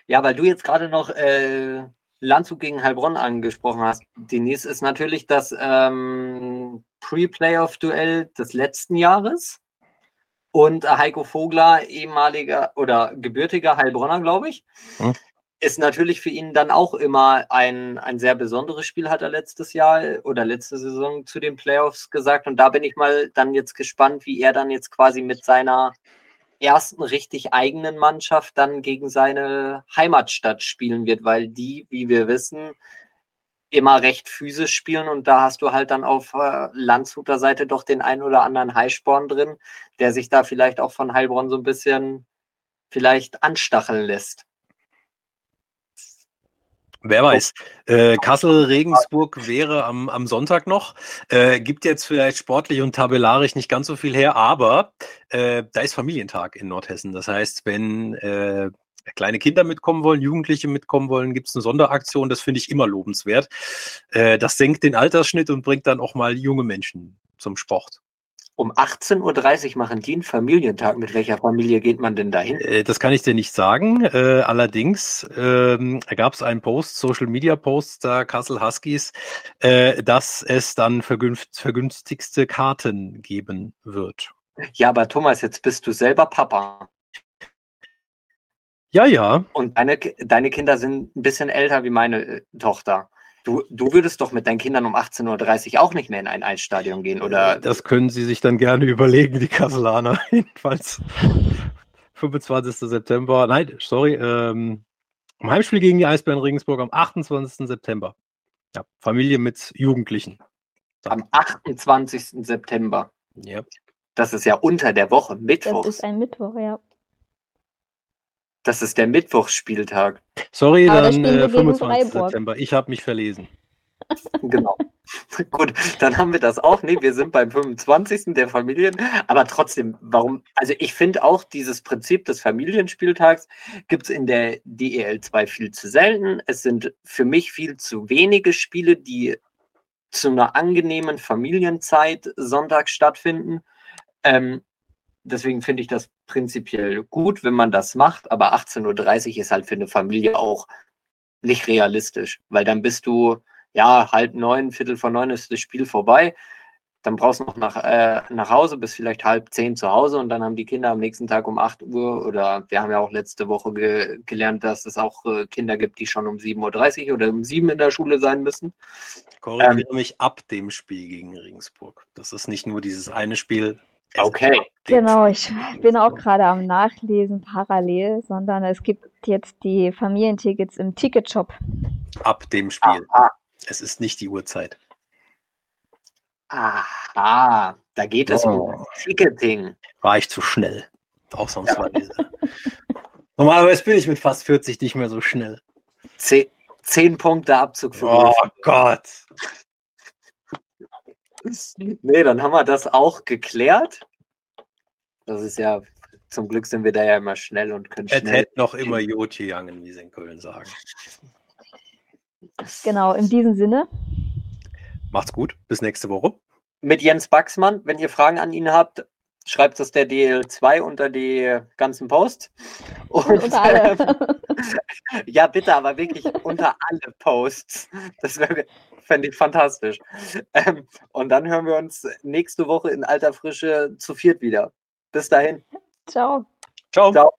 Ja, weil du jetzt gerade noch äh, Landshut gegen Heilbronn angesprochen hast, Denise, ist natürlich das ähm, Pre-Playoff-Duell des letzten Jahres. Und Heiko Vogler, ehemaliger oder gebürtiger Heilbronner, glaube ich, hm. ist natürlich für ihn dann auch immer ein, ein sehr besonderes Spiel, hat er letztes Jahr oder letzte Saison zu den Playoffs gesagt. Und da bin ich mal dann jetzt gespannt, wie er dann jetzt quasi mit seiner ersten richtig eigenen Mannschaft dann gegen seine Heimatstadt spielen wird, weil die, wie wir wissen, immer recht physisch spielen und da hast du halt dann auf äh, Landshuter Seite doch den ein oder anderen Highsporn drin, der sich da vielleicht auch von Heilbronn so ein bisschen vielleicht anstacheln lässt. Wer weiß. Äh, Kassel-Regensburg wäre am, am Sonntag noch. Äh, gibt jetzt vielleicht sportlich und tabellarisch nicht ganz so viel her, aber äh, da ist Familientag in Nordhessen. Das heißt, wenn äh, kleine Kinder mitkommen wollen, Jugendliche mitkommen wollen, gibt es eine Sonderaktion. Das finde ich immer lobenswert. Äh, das senkt den Altersschnitt und bringt dann auch mal junge Menschen zum Sport. Um 18.30 Uhr machen die einen Familientag. Mit welcher Familie geht man denn dahin? Äh, das kann ich dir nicht sagen. Äh, allerdings ähm, gab es einen Post, Social Media Post der Kassel Huskies, äh, dass es dann vergünstigste Karten geben wird. Ja, aber Thomas, jetzt bist du selber Papa. Ja, ja. Und deine, deine Kinder sind ein bisschen älter wie meine äh, Tochter. Du, du würdest doch mit deinen Kindern um 18.30 Uhr auch nicht mehr in ein Eisstadion gehen, oder? Das können sie sich dann gerne überlegen, die Kasselaner. Jedenfalls 25. September. Nein, sorry. Ähm, im Heimspiel gegen die Eisbären Regensburg am 28. September. Ja, Familie mit Jugendlichen. Am 28. September. Ja. Das ist ja unter der Woche, Mittwoch. Das ist ein Mittwoch, ja. Das ist der Mittwochsspieltag. Sorry, Aber dann äh, 25. September. Ich habe mich verlesen. genau. Gut, dann haben wir das auch. Nee, wir sind beim 25. der Familien. Aber trotzdem, warum? Also ich finde auch dieses Prinzip des Familienspieltags gibt es in der DEL 2 viel zu selten. Es sind für mich viel zu wenige Spiele, die zu einer angenehmen Familienzeit Sonntag stattfinden. Ähm, deswegen finde ich das prinzipiell gut, wenn man das macht, aber 18.30 Uhr ist halt für eine Familie auch nicht realistisch, weil dann bist du, ja, halb neun, Viertel vor neun ist das Spiel vorbei. Dann brauchst du noch nach, äh, nach Hause, bis vielleicht halb zehn zu Hause und dann haben die Kinder am nächsten Tag um 8 Uhr oder wir haben ja auch letzte Woche ge gelernt, dass es auch äh, Kinder gibt, die schon um 7.30 Uhr oder um 7 in der Schule sein müssen. Korrigiere ähm, mich ab dem Spiel gegen Regensburg. Das ist nicht nur dieses eine Spiel, Okay. Genau, ich bin auch gerade am Nachlesen parallel, sondern es gibt jetzt die Familientickets im Ticketshop. Ab dem Spiel. Aha. Es ist nicht die Uhrzeit. Aha, da geht es oh. um Ticketing. War ich zu schnell. Ausnahmsweise. Ja. Normalerweise bin ich mit fast 40 nicht mehr so schnell. Zehn, zehn Punkte Abzug für Oh Gott. Nee, dann haben wir das auch geklärt. Das ist ja, zum Glück sind wir da ja immer schnell und können schnell. Es hätte noch immer Joti gegangen, wie sie in Köln sagen. Genau, in diesem Sinne. Macht's gut, bis nächste Woche. Mit Jens Baxmann, wenn ihr Fragen an ihn habt, schreibt es der DL2 unter die ganzen Posts. Und, unter alle. Ähm, ja, bitte, aber wirklich unter alle Posts. Das fände ich fantastisch. Ähm, und dann hören wir uns nächste Woche in alter Frische zu viert wieder. Bis dahin. Ciao. Ciao. Ciao.